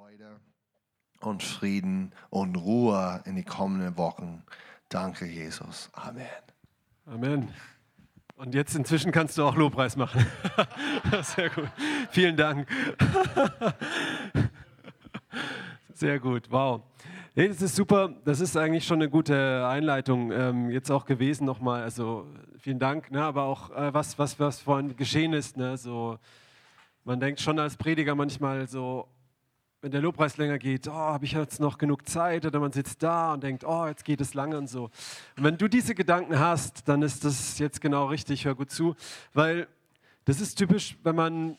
Freude und Frieden und Ruhe in die kommenden Wochen. Danke, Jesus. Amen. Amen. Und jetzt inzwischen kannst du auch Lobpreis machen. Sehr gut. Vielen Dank. Sehr gut. Wow. Nee, das ist super. Das ist eigentlich schon eine gute Einleitung ähm, jetzt auch gewesen nochmal. Also vielen Dank. Ne? Aber auch äh, was, was, was vorhin geschehen ist. Ne? So, man denkt schon als Prediger manchmal so, wenn der Lobpreis länger geht, oh, habe ich jetzt noch genug Zeit? Oder man sitzt da und denkt, oh, jetzt geht es lange und so. Und wenn du diese Gedanken hast, dann ist das jetzt genau richtig, hör gut zu, weil das ist typisch, wenn man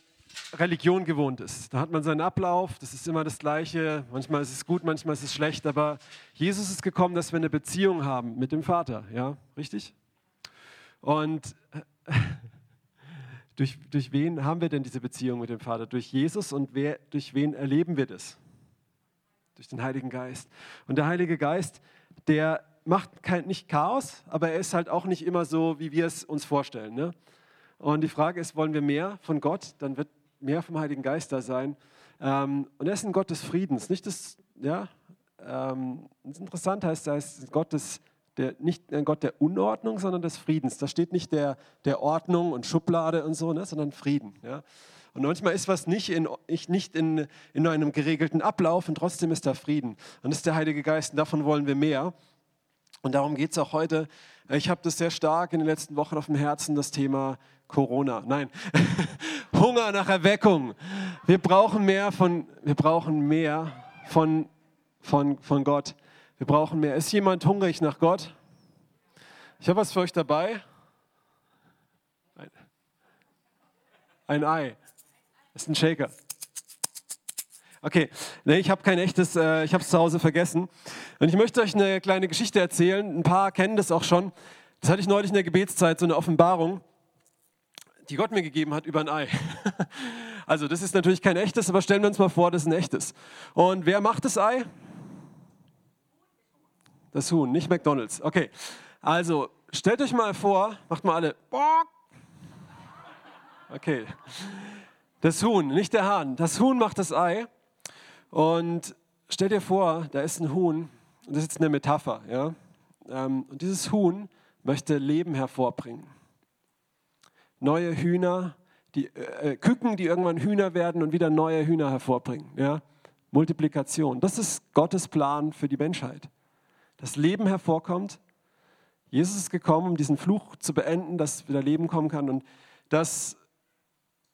Religion gewohnt ist. Da hat man seinen Ablauf, das ist immer das Gleiche. Manchmal ist es gut, manchmal ist es schlecht, aber Jesus ist gekommen, dass wir eine Beziehung haben mit dem Vater, ja, richtig? Und durch, durch wen haben wir denn diese Beziehung mit dem Vater? Durch Jesus und wer, durch wen erleben wir das? Durch den Heiligen Geist. Und der Heilige Geist, der macht kein, nicht Chaos, aber er ist halt auch nicht immer so, wie wir es uns vorstellen. Ne? Und die Frage ist, wollen wir mehr von Gott? Dann wird mehr vom Heiligen Geist da sein. Ähm, und er ist ein Gott des Friedens, nicht des, ja, ähm, das ist interessant heißt, er ist Gott des der, nicht ein Gott der Unordnung, sondern des Friedens. Da steht nicht der, der Ordnung und Schublade und so, ne, sondern Frieden. Ja. Und manchmal ist was nicht, in, nicht in, in einem geregelten Ablauf und trotzdem ist da Frieden. Und das ist der Heilige Geist und davon wollen wir mehr. Und darum geht es auch heute. Ich habe das sehr stark in den letzten Wochen auf dem Herzen, das Thema Corona. Nein, Hunger nach Erweckung. Wir brauchen mehr von, wir brauchen mehr von, von, von Gott. Wir brauchen mehr. Ist jemand hungrig nach Gott? Ich habe was für euch dabei. Ein, ein Ei. Das ist ein Shaker. Okay, nee, ich habe kein echtes, äh, ich habe es zu Hause vergessen. Und ich möchte euch eine kleine Geschichte erzählen. Ein paar kennen das auch schon. Das hatte ich neulich in der Gebetszeit, so eine Offenbarung, die Gott mir gegeben hat über ein Ei. Also das ist natürlich kein echtes, aber stellen wir uns mal vor, das ist ein echtes. Und wer macht das Ei? Das Huhn, nicht McDonald's. Okay, also stellt euch mal vor, macht mal alle. Okay, das Huhn, nicht der Hahn. Das Huhn macht das Ei. Und stell dir vor, da ist ein Huhn, und das ist jetzt eine Metapher, ja. Ähm, und dieses Huhn möchte Leben hervorbringen. Neue Hühner, die äh, äh, Küken, die irgendwann Hühner werden und wieder neue Hühner hervorbringen. Ja? Multiplikation. Das ist Gottes Plan für die Menschheit das Leben hervorkommt. Jesus ist gekommen, um diesen Fluch zu beenden, dass wieder Leben kommen kann und dass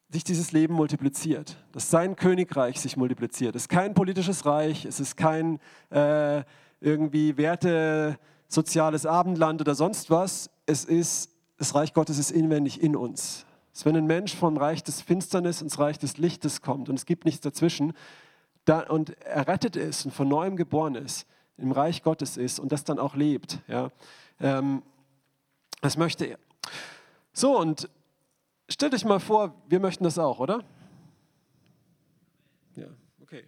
sich dieses Leben multipliziert, dass sein Königreich sich multipliziert. Es ist kein politisches Reich, es ist kein äh, irgendwie Werte, soziales Abendland oder sonst was. Es ist, das Reich Gottes ist inwendig in uns. Es ist, wenn ein Mensch vom Reich des Finsternis ins Reich des Lichtes kommt und es gibt nichts dazwischen da, und errettet ist und von neuem geboren ist, im Reich Gottes ist und das dann auch lebt. Ja. Ähm, das möchte er. So, und stellt euch mal vor, wir möchten das auch, oder? Ja, okay.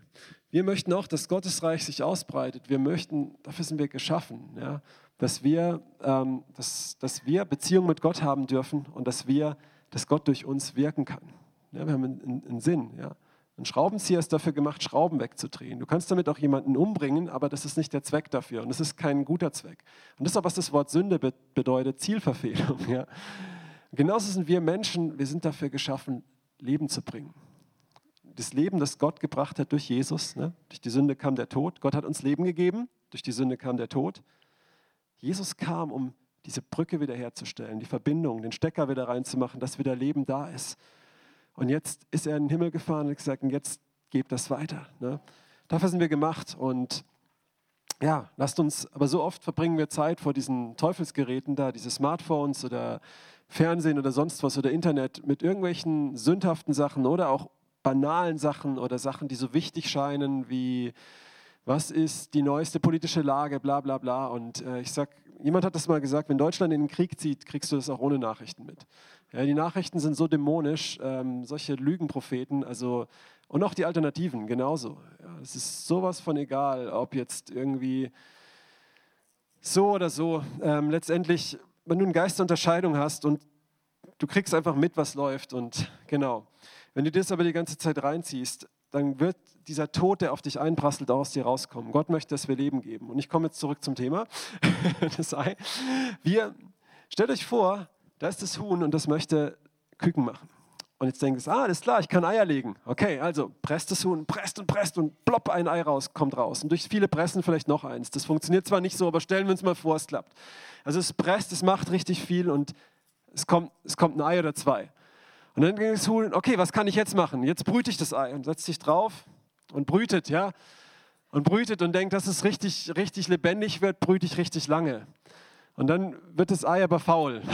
Wir möchten auch, dass Gottes Reich sich ausbreitet. Wir möchten, dafür sind wir geschaffen, ja, dass, wir, ähm, dass, dass wir Beziehung mit Gott haben dürfen und dass wir, dass Gott durch uns wirken kann. Ja, wir haben einen, einen Sinn. Ja. Ein Schraubenzieher ist dafür gemacht, Schrauben wegzudrehen. Du kannst damit auch jemanden umbringen, aber das ist nicht der Zweck dafür und das ist kein guter Zweck. Und das ist auch, was das Wort Sünde bedeutet, Zielverfehlung. Ja. Genauso sind wir Menschen, wir sind dafür geschaffen, Leben zu bringen. Das Leben, das Gott gebracht hat durch Jesus, ne? durch die Sünde kam der Tod. Gott hat uns Leben gegeben, durch die Sünde kam der Tod. Jesus kam, um diese Brücke wiederherzustellen, die Verbindung, den Stecker wieder reinzumachen, dass wieder Leben da ist. Und jetzt ist er in den Himmel gefahren und gesagt, und jetzt gebt das weiter. Ne? Dafür sind wir gemacht. Und ja, lasst uns, aber so oft verbringen wir Zeit vor diesen Teufelsgeräten da, diese Smartphones oder Fernsehen oder sonst was oder Internet mit irgendwelchen sündhaften Sachen oder auch banalen Sachen oder Sachen, die so wichtig scheinen wie was ist die neueste politische Lage, bla bla bla. Und äh, ich sag, jemand hat das mal gesagt, wenn Deutschland in den Krieg zieht, kriegst du das auch ohne Nachrichten mit. Ja, die Nachrichten sind so dämonisch, ähm, solche Lügenpropheten, also und auch die Alternativen genauso. Ja, es ist sowas von egal, ob jetzt irgendwie so oder so. Ähm, letztendlich, wenn du eine Geisterunterscheidung hast und du kriegst einfach mit, was läuft und genau. Wenn du das aber die ganze Zeit reinziehst, dann wird dieser Tod, der auf dich einprasselt, auch aus dir rauskommen. Gott möchte, dass wir Leben geben. Und ich komme jetzt zurück zum Thema. das Ei. Wir, stellt euch vor, da ist das Huhn und das möchte Küken machen. Und jetzt denkt es, ah, alles klar, ich kann Eier legen. Okay, also presst das Huhn, presst und presst und plopp, ein Ei raus, kommt raus. Und durch viele Pressen vielleicht noch eins. Das funktioniert zwar nicht so, aber stellen wir uns mal vor, es klappt. Also es presst, es macht richtig viel und es kommt, es kommt ein Ei oder zwei. Und dann ging das Huhn, okay, was kann ich jetzt machen? Jetzt brüte ich das Ei und setzt sich drauf und brütet, ja. Und brütet und denkt, dass es richtig, richtig lebendig wird, brüte ich richtig lange. Und dann wird das Ei aber faul.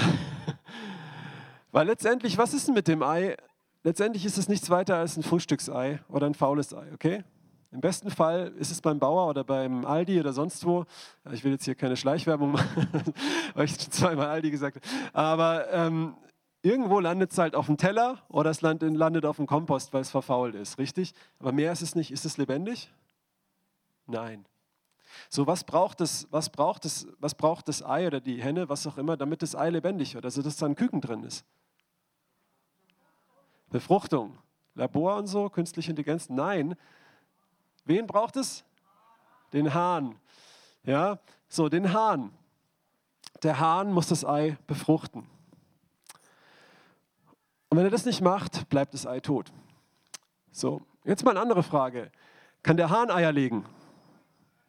Weil letztendlich, was ist denn mit dem Ei? Letztendlich ist es nichts weiter als ein Frühstücksei oder ein faules Ei, okay? Im besten Fall ist es beim Bauer oder beim Aldi oder sonst wo. Ich will jetzt hier keine Schleichwerbung machen, weil ich zweimal Aldi gesagt habe. Aber ähm, irgendwo landet es halt auf dem Teller oder es landet auf dem Kompost, weil es verfault ist, richtig? Aber mehr ist es nicht. Ist es lebendig? Nein. So, was braucht, es, was, braucht es, was braucht das Ei oder die Henne, was auch immer, damit das Ei lebendig wird? Also, dass da ein Küken drin ist. Befruchtung, Labor und so, künstliche Intelligenz. Nein. Wen braucht es? Den Hahn. Ja, so, den Hahn. Der Hahn muss das Ei befruchten. Und wenn er das nicht macht, bleibt das Ei tot. So, jetzt mal eine andere Frage. Kann der Hahn Eier legen?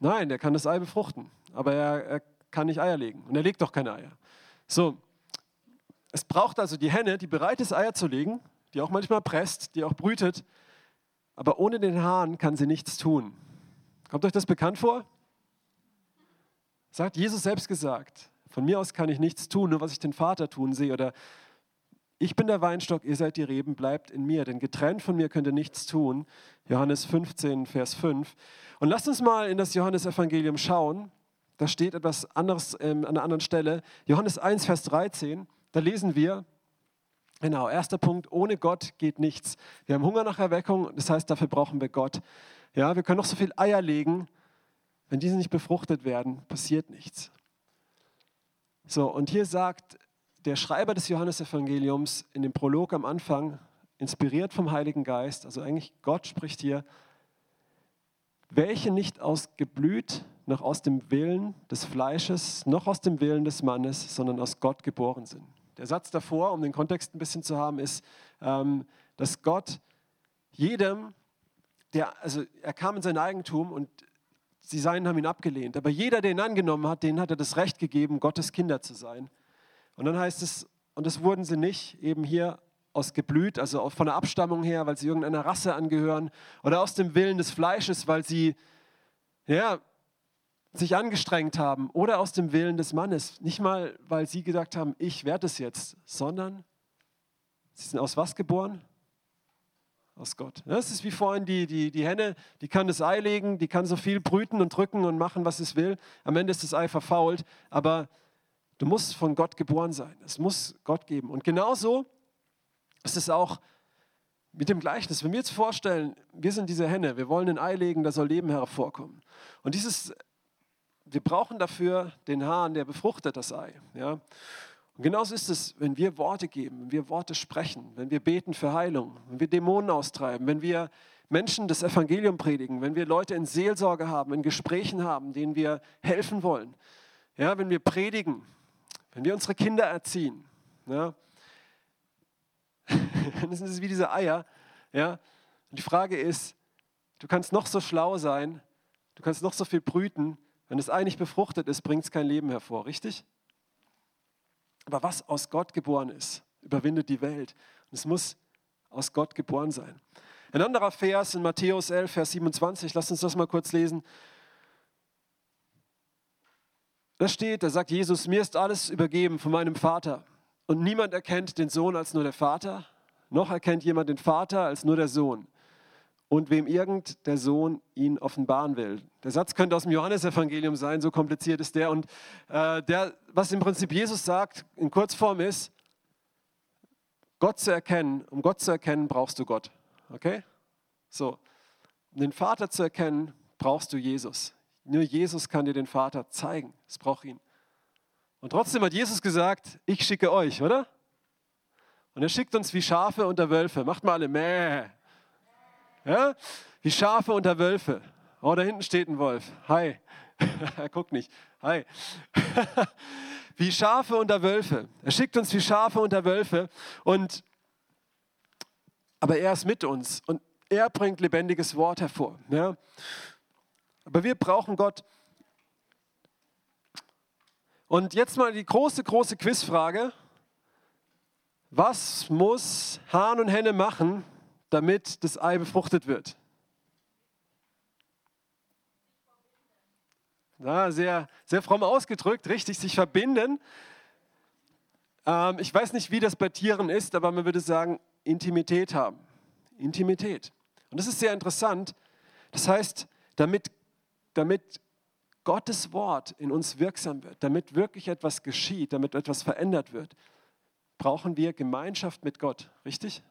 Nein, der kann das Ei befruchten, aber er, er kann nicht Eier legen. Und er legt doch keine Eier. So, es braucht also die Henne, die bereit ist, Eier zu legen, die auch manchmal presst, die auch brütet, aber ohne den Hahn kann sie nichts tun. Kommt euch das bekannt vor? Sagt Jesus selbst gesagt, von mir aus kann ich nichts tun, nur was ich den Vater tun sehe. Oder ich bin der Weinstock, ihr seid die Reben, bleibt in mir, denn getrennt von mir könnt ihr nichts tun. Johannes 15, Vers 5. Und lasst uns mal in das Johannesevangelium schauen. Da steht etwas anderes ähm, an einer anderen Stelle. Johannes 1, Vers 13, da lesen wir, Genau, erster Punkt, ohne Gott geht nichts. Wir haben Hunger nach Erweckung, das heißt, dafür brauchen wir Gott. Ja, wir können noch so viel Eier legen, wenn diese nicht befruchtet werden, passiert nichts. So, und hier sagt der Schreiber des Johannesevangeliums in dem Prolog am Anfang, inspiriert vom Heiligen Geist, also eigentlich Gott spricht hier, welche nicht aus geblüht, noch aus dem Willen des Fleisches, noch aus dem Willen des Mannes, sondern aus Gott geboren sind. Der Satz davor, um den Kontext ein bisschen zu haben, ist, ähm, dass Gott jedem, der, also er kam in sein Eigentum und sie seien haben ihn abgelehnt, aber jeder, der ihn angenommen hat, den hat er das Recht gegeben, Gottes Kinder zu sein. Und dann heißt es, und das wurden sie nicht, eben hier aus Geblüt, also von der Abstammung her, weil sie irgendeiner Rasse angehören, oder aus dem Willen des Fleisches, weil sie ja, sich angestrengt haben oder aus dem Willen des Mannes. Nicht mal, weil sie gesagt haben, ich werde es jetzt, sondern sie sind aus was geboren? Aus Gott. Das ist wie vorhin die, die, die Henne, die kann das Ei legen, die kann so viel brüten und drücken und machen, was es will. Am Ende ist das Ei verfault, aber du musst von Gott geboren sein. Es muss Gott geben. Und genauso ist es auch mit dem Gleichnis. Wenn wir uns vorstellen, wir sind diese Henne, wir wollen ein Ei legen, da soll Leben hervorkommen. Und dieses wir brauchen dafür den Hahn, der befruchtet das Ei. Ja? Und genauso ist es, wenn wir Worte geben, wenn wir Worte sprechen, wenn wir beten für Heilung, wenn wir Dämonen austreiben, wenn wir Menschen das Evangelium predigen, wenn wir Leute in Seelsorge haben, in Gesprächen haben, denen wir helfen wollen, ja, wenn wir predigen, wenn wir unsere Kinder erziehen, ja, dann sind es wie diese Eier. Ja. Und die Frage ist, du kannst noch so schlau sein, du kannst noch so viel brüten, wenn das Ei nicht befruchtet ist, bringt es kein Leben hervor, richtig? Aber was aus Gott geboren ist, überwindet die Welt. Und es muss aus Gott geboren sein. Ein anderer Vers in Matthäus 11, Vers 27, lasst uns das mal kurz lesen. Da steht, da sagt Jesus, mir ist alles übergeben von meinem Vater. Und niemand erkennt den Sohn als nur der Vater, noch erkennt jemand den Vater als nur der Sohn und wem irgend der Sohn ihn offenbaren will. Der Satz könnte aus dem Johannesevangelium sein, so kompliziert ist der. Und äh, der, was im Prinzip Jesus sagt, in Kurzform ist, Gott zu erkennen, um Gott zu erkennen, brauchst du Gott. Okay? So. Um den Vater zu erkennen, brauchst du Jesus. Nur Jesus kann dir den Vater zeigen. Es braucht ihn. Und trotzdem hat Jesus gesagt, ich schicke euch, oder? Und er schickt uns wie Schafe unter Wölfe. Macht mal alle Mäh. Ja? Wie Schafe unter Wölfe. Oh, da hinten steht ein Wolf. Hi. er guckt nicht. Hi. wie Schafe unter Wölfe. Er schickt uns wie Schafe unter Wölfe. Und, aber er ist mit uns und er bringt lebendiges Wort hervor. Ja? Aber wir brauchen Gott. Und jetzt mal die große, große Quizfrage. Was muss Hahn und Henne machen, damit das Ei befruchtet wird? Ja, sehr, sehr fromm ausgedrückt, richtig, sich verbinden. Ähm, ich weiß nicht, wie das bei Tieren ist, aber man würde sagen, Intimität haben. Intimität. Und das ist sehr interessant. Das heißt, damit, damit Gottes Wort in uns wirksam wird, damit wirklich etwas geschieht, damit etwas verändert wird, brauchen wir Gemeinschaft mit Gott, richtig?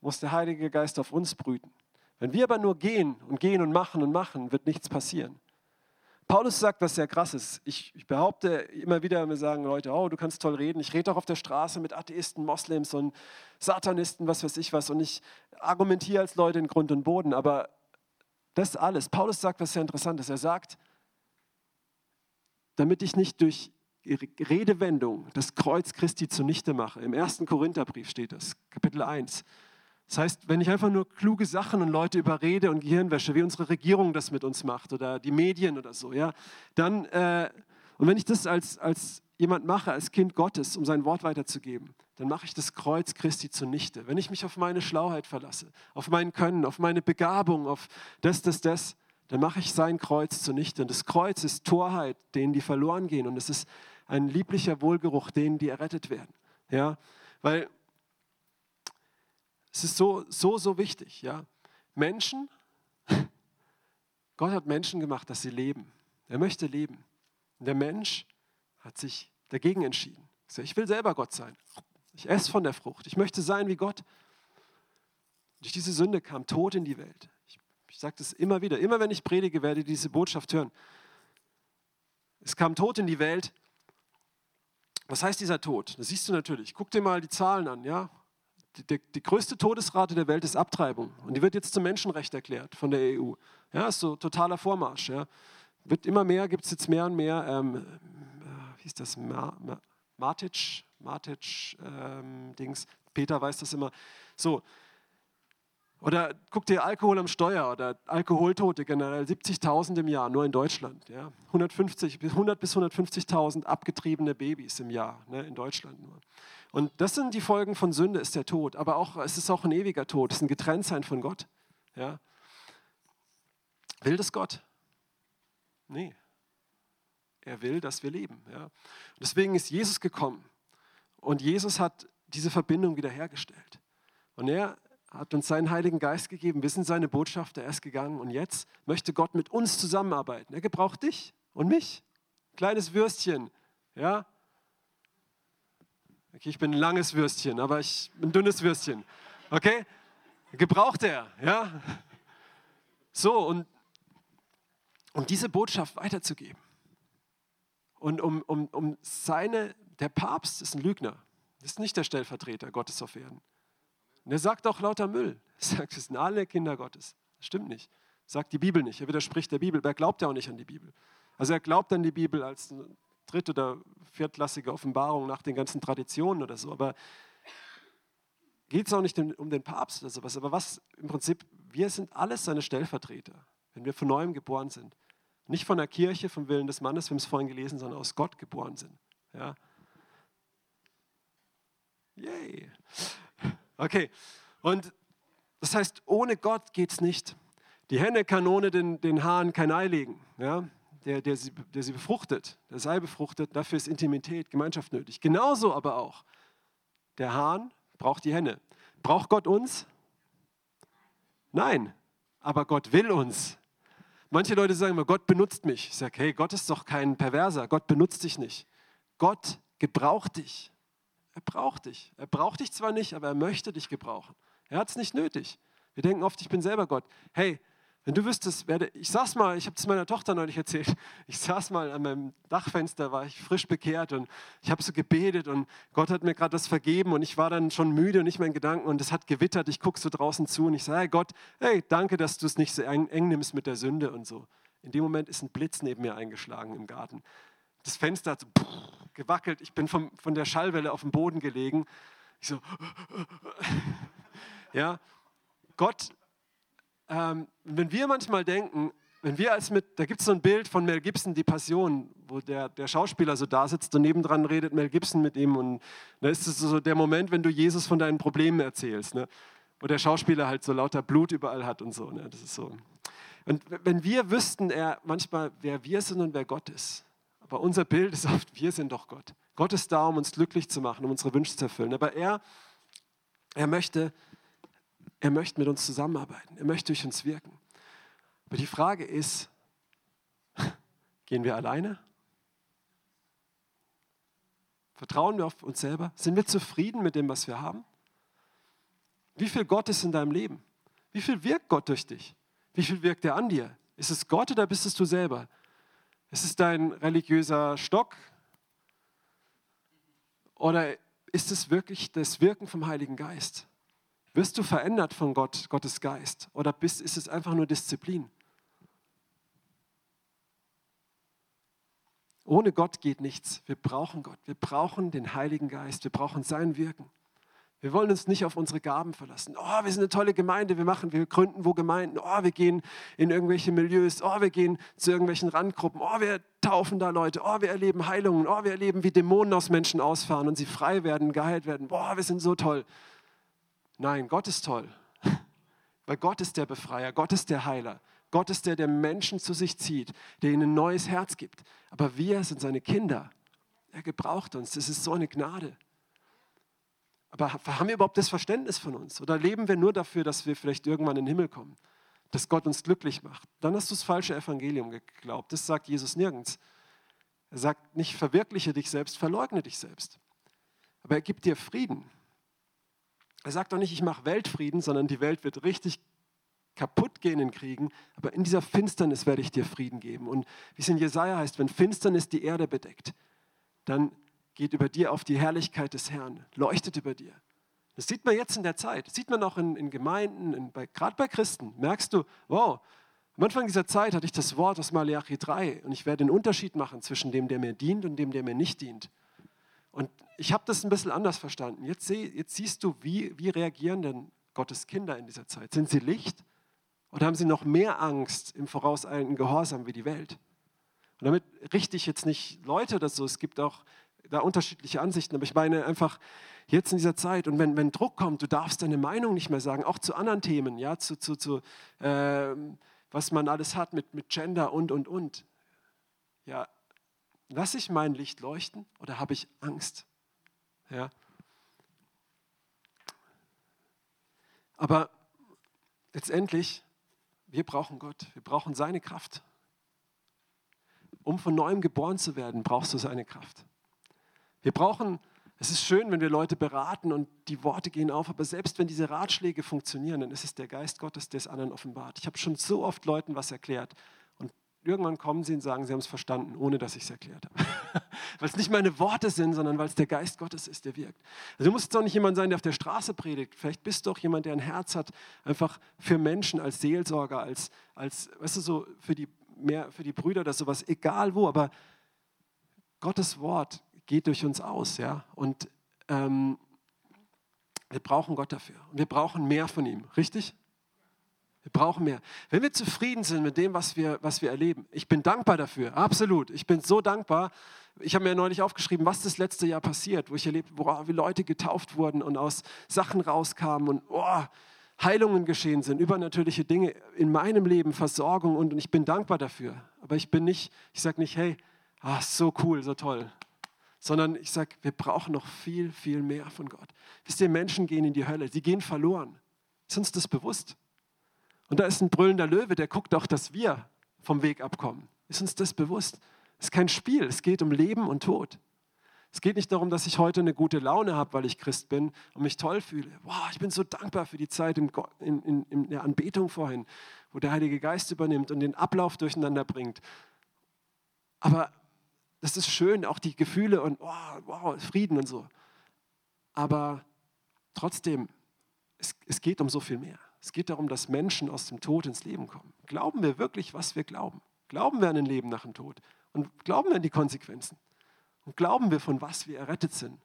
Muss der Heilige Geist auf uns brüten. Wenn wir aber nur gehen und gehen und machen und machen, wird nichts passieren. Paulus sagt was sehr krasses. Ich, ich behaupte immer wieder, wir sagen Leute, oh, du kannst toll reden. Ich rede auch auf der Straße mit Atheisten, Moslems und Satanisten, was weiß ich was. Und ich argumentiere als Leute in Grund und Boden. Aber das alles. Paulus sagt was sehr Interessantes. Er sagt, damit ich nicht durch Redewendung das Kreuz Christi zunichte mache. Im ersten Korintherbrief steht das, Kapitel 1. Das heißt, wenn ich einfach nur kluge Sachen und Leute überrede und Gehirnwäsche, wie unsere Regierung das mit uns macht oder die Medien oder so, ja, dann, äh, und wenn ich das als, als jemand mache, als Kind Gottes, um sein Wort weiterzugeben, dann mache ich das Kreuz Christi zunichte. Wenn ich mich auf meine Schlauheit verlasse, auf mein Können, auf meine Begabung, auf das, das, das, dann mache ich sein Kreuz zunichte. Und das Kreuz ist Torheit, denen die verloren gehen. Und es ist ein lieblicher Wohlgeruch, denen die errettet werden. Ja, weil es ist so, so, so wichtig. Ja? Menschen, Gott hat Menschen gemacht, dass sie leben. Er möchte leben. Und der Mensch hat sich dagegen entschieden. Ich will selber Gott sein. Ich esse von der Frucht. Ich möchte sein wie Gott. Durch diese Sünde kam Tod in die Welt. Ich, ich sage das immer wieder. Immer wenn ich predige, werde ich diese Botschaft hören. Es kam Tod in die Welt. Was heißt dieser Tod? Das siehst du natürlich. Guck dir mal die Zahlen an. Ja? Die, die, größte Todesrate der Welt ist Abtreibung. Und die wird jetzt zum Menschenrecht erklärt von der EU. Ja, ist so totaler Vormarsch. Ja. Wird immer mehr, gibt es jetzt mehr und mehr, ähm, äh, wie ist das, Ma, Ma, Matic, Matic, ähm, Dings, Peter weiß das immer. So, oder guck dir Alkohol am Steuer oder Alkoholtote generell, 70.000 im Jahr, nur in Deutschland. Ja. 150, 100 bis 150.000 abgetriebene Babys im Jahr, ne, in Deutschland nur. Und das sind die Folgen von Sünde, ist der Tod. Aber auch, es ist auch ein ewiger Tod, es ist ein Getrenntsein von Gott. Ja. Will das Gott? Nee. Er will, dass wir leben. Ja. deswegen ist Jesus gekommen. Und Jesus hat diese Verbindung wiederhergestellt. Und er hat uns seinen Heiligen Geist gegeben, wir sind seine Botschafter, er ist gegangen und jetzt möchte Gott mit uns zusammenarbeiten. Er gebraucht dich und mich. Kleines Würstchen, ja. Okay, ich bin ein langes Würstchen, aber ich bin ein dünnes Würstchen. Okay? Gebraucht er, ja. So, und um diese Botschaft weiterzugeben. Und um, um, um seine, der Papst ist ein Lügner, ist nicht der Stellvertreter Gottes auf Erden. Und er sagt auch lauter Müll. Er sagt, es sind alle Kinder Gottes. Das stimmt nicht. Sagt die Bibel nicht. Er widerspricht der Bibel, er glaubt ja auch nicht an die Bibel. Also er glaubt an die Bibel als eine dritt- oder viertklassige Offenbarung nach den ganzen Traditionen oder so. Aber geht es auch nicht um den Papst oder sowas. Aber was im Prinzip, wir sind alles seine Stellvertreter, wenn wir von neuem geboren sind. Nicht von der Kirche, vom Willen des Mannes, wir haben es vorhin gelesen, sondern aus Gott geboren sind. Ja. Yay. Okay, und das heißt, ohne Gott geht es nicht. Die Henne kann ohne den, den Hahn kein Ei legen, ja? der, der, sie, der sie befruchtet, der Sei befruchtet. Dafür ist Intimität, Gemeinschaft nötig. Genauso aber auch, der Hahn braucht die Henne. Braucht Gott uns? Nein, aber Gott will uns. Manche Leute sagen immer, Gott benutzt mich. Ich sage, hey, Gott ist doch kein Perverser, Gott benutzt dich nicht. Gott gebraucht dich. Er braucht dich. Er braucht dich zwar nicht, aber er möchte dich gebrauchen. Er hat es nicht nötig. Wir denken oft, ich bin selber Gott. Hey, Wenn du wüsstest, werde, ich saß mal, ich habe es meiner Tochter neulich erzählt, ich saß mal an meinem Dachfenster, war ich frisch bekehrt und ich habe so gebetet und Gott hat mir gerade das vergeben und ich war dann schon müde und nicht mehr in Gedanken und es hat gewittert, ich gucke so draußen zu und ich sage, hey Gott, hey, danke, dass du es nicht so eng, eng nimmst mit der Sünde und so. In dem Moment ist ein Blitz neben mir eingeschlagen im Garten. Das Fenster hat so gewackelt, ich bin vom, von der Schallwelle auf dem Boden gelegen. Ich so, ja, Gott ähm, wenn wir manchmal denken, wenn wir als mit, da gibt es so ein Bild von Mel Gibson, die Passion, wo der, der Schauspieler so da sitzt und nebendran redet Mel Gibson mit ihm und da ist es so der Moment, wenn du Jesus von deinen Problemen erzählst, ne? wo der Schauspieler halt so lauter Blut überall hat und so. Ne? Das ist so. Und wenn wir wüssten, er manchmal, wer wir sind und wer Gott ist, aber unser Bild ist oft, wir sind doch Gott. Gott ist da, um uns glücklich zu machen, um unsere Wünsche zu erfüllen. Aber er, er möchte, er möchte mit uns zusammenarbeiten. Er möchte durch uns wirken. Aber die Frage ist, gehen wir alleine? Vertrauen wir auf uns selber? Sind wir zufrieden mit dem, was wir haben? Wie viel Gott ist in deinem Leben? Wie viel wirkt Gott durch dich? Wie viel wirkt er an dir? Ist es Gott oder bist es du selber? Ist es dein religiöser Stock? Oder ist es wirklich das Wirken vom Heiligen Geist? Wirst du verändert von Gott, Gottes Geist? Oder bist, ist es einfach nur Disziplin? Ohne Gott geht nichts. Wir brauchen Gott. Wir brauchen den Heiligen Geist. Wir brauchen sein Wirken. Wir wollen uns nicht auf unsere Gaben verlassen. Oh, wir sind eine tolle Gemeinde. Wir machen, wir gründen wo Gemeinden. Oh, wir gehen in irgendwelche Milieus. Oh, wir gehen zu irgendwelchen Randgruppen. Oh, wir taufen da Leute. Oh, wir erleben Heilungen. Oh, wir erleben, wie Dämonen aus Menschen ausfahren und sie frei werden, geheilt werden. Boah, wir sind so toll. Nein, Gott ist toll. Weil Gott ist der Befreier, Gott ist der Heiler. Gott ist der, der Menschen zu sich zieht, der ihnen ein neues Herz gibt. Aber wir sind seine Kinder. Er gebraucht uns. Das ist so eine Gnade. Aber haben wir überhaupt das Verständnis von uns? Oder leben wir nur dafür, dass wir vielleicht irgendwann in den Himmel kommen? Dass Gott uns glücklich macht? Dann hast du das falsche Evangelium geglaubt. Das sagt Jesus nirgends. Er sagt nicht, verwirkliche dich selbst, verleugne dich selbst. Aber er gibt dir Frieden. Er sagt doch nicht, ich mache Weltfrieden, sondern die Welt wird richtig kaputt gehen in Kriegen, aber in dieser Finsternis werde ich dir Frieden geben. Und wie es in Jesaja heißt, wenn Finsternis die Erde bedeckt, dann geht über dir auf die Herrlichkeit des Herrn, leuchtet über dir. Das sieht man jetzt in der Zeit, das sieht man auch in, in Gemeinden, gerade bei Christen. Merkst du, wow, am Anfang dieser Zeit hatte ich das Wort aus Malachi 3 und ich werde den Unterschied machen zwischen dem, der mir dient und dem, der mir nicht dient. Und ich habe das ein bisschen anders verstanden. Jetzt, seh, jetzt siehst du, wie, wie reagieren denn Gottes Kinder in dieser Zeit? Sind sie Licht oder haben sie noch mehr Angst im vorauseilenden Gehorsam wie die Welt? Und damit richte ich jetzt nicht Leute oder so, es gibt auch da unterschiedliche Ansichten, aber ich meine einfach jetzt in dieser Zeit und wenn, wenn Druck kommt, du darfst deine Meinung nicht mehr sagen, auch zu anderen Themen, ja, zu, zu, zu äh, was man alles hat mit, mit Gender und, und, und. Ja, Lasse ich mein Licht leuchten oder habe ich Angst? Ja. Aber letztendlich, wir brauchen Gott, wir brauchen seine Kraft. Um von neuem geboren zu werden, brauchst du seine Kraft. Wir brauchen, es ist schön, wenn wir Leute beraten und die Worte gehen auf, aber selbst wenn diese Ratschläge funktionieren, dann ist es der Geist Gottes, der es anderen offenbart. Ich habe schon so oft Leuten was erklärt irgendwann kommen sie und sagen, sie haben es verstanden, ohne dass ich es erklärt habe. weil es nicht meine Worte sind, sondern weil es der Geist Gottes ist, der wirkt. Also du musst jetzt auch nicht jemand sein, der auf der Straße predigt. Vielleicht bist du auch jemand, der ein Herz hat, einfach für Menschen als Seelsorger, als, als weißt du, so für die, mehr für die Brüder oder sowas, egal wo, aber Gottes Wort geht durch uns aus, ja, und ähm, wir brauchen Gott dafür. Wir brauchen mehr von ihm, richtig? Wir brauchen mehr. Wenn wir zufrieden sind mit dem, was wir, was wir erleben, ich bin dankbar dafür, absolut. Ich bin so dankbar. Ich habe mir neulich aufgeschrieben, was das letzte Jahr passiert, wo ich erlebt, wo, wie Leute getauft wurden und aus Sachen rauskamen und oh, Heilungen geschehen sind, übernatürliche Dinge in meinem Leben, Versorgung und, und ich bin dankbar dafür. Aber ich bin nicht, ich sage nicht, hey, ah, so cool, so toll, sondern ich sage, wir brauchen noch viel, viel mehr von Gott. Wisst ihr, Menschen gehen in die Hölle, sie gehen verloren. Ist uns das bewusst? Und da ist ein brüllender Löwe, der guckt auch, dass wir vom Weg abkommen. Ist uns das bewusst? Es ist kein Spiel, es geht um Leben und Tod. Es geht nicht darum, dass ich heute eine gute Laune habe, weil ich Christ bin und mich toll fühle. Wow, ich bin so dankbar für die Zeit in, in, in der Anbetung vorhin wo der Heilige Geist übernimmt und den Ablauf durcheinander bringt. Aber das ist schön, auch die Gefühle und oh, wow, Frieden und so. Aber trotzdem, es, es geht um so viel mehr. Es geht darum, dass Menschen aus dem Tod ins Leben kommen. Glauben wir wirklich, was wir glauben? Glauben wir an ein Leben nach dem Tod? Und glauben wir an die Konsequenzen? Und glauben wir, von was wir errettet sind?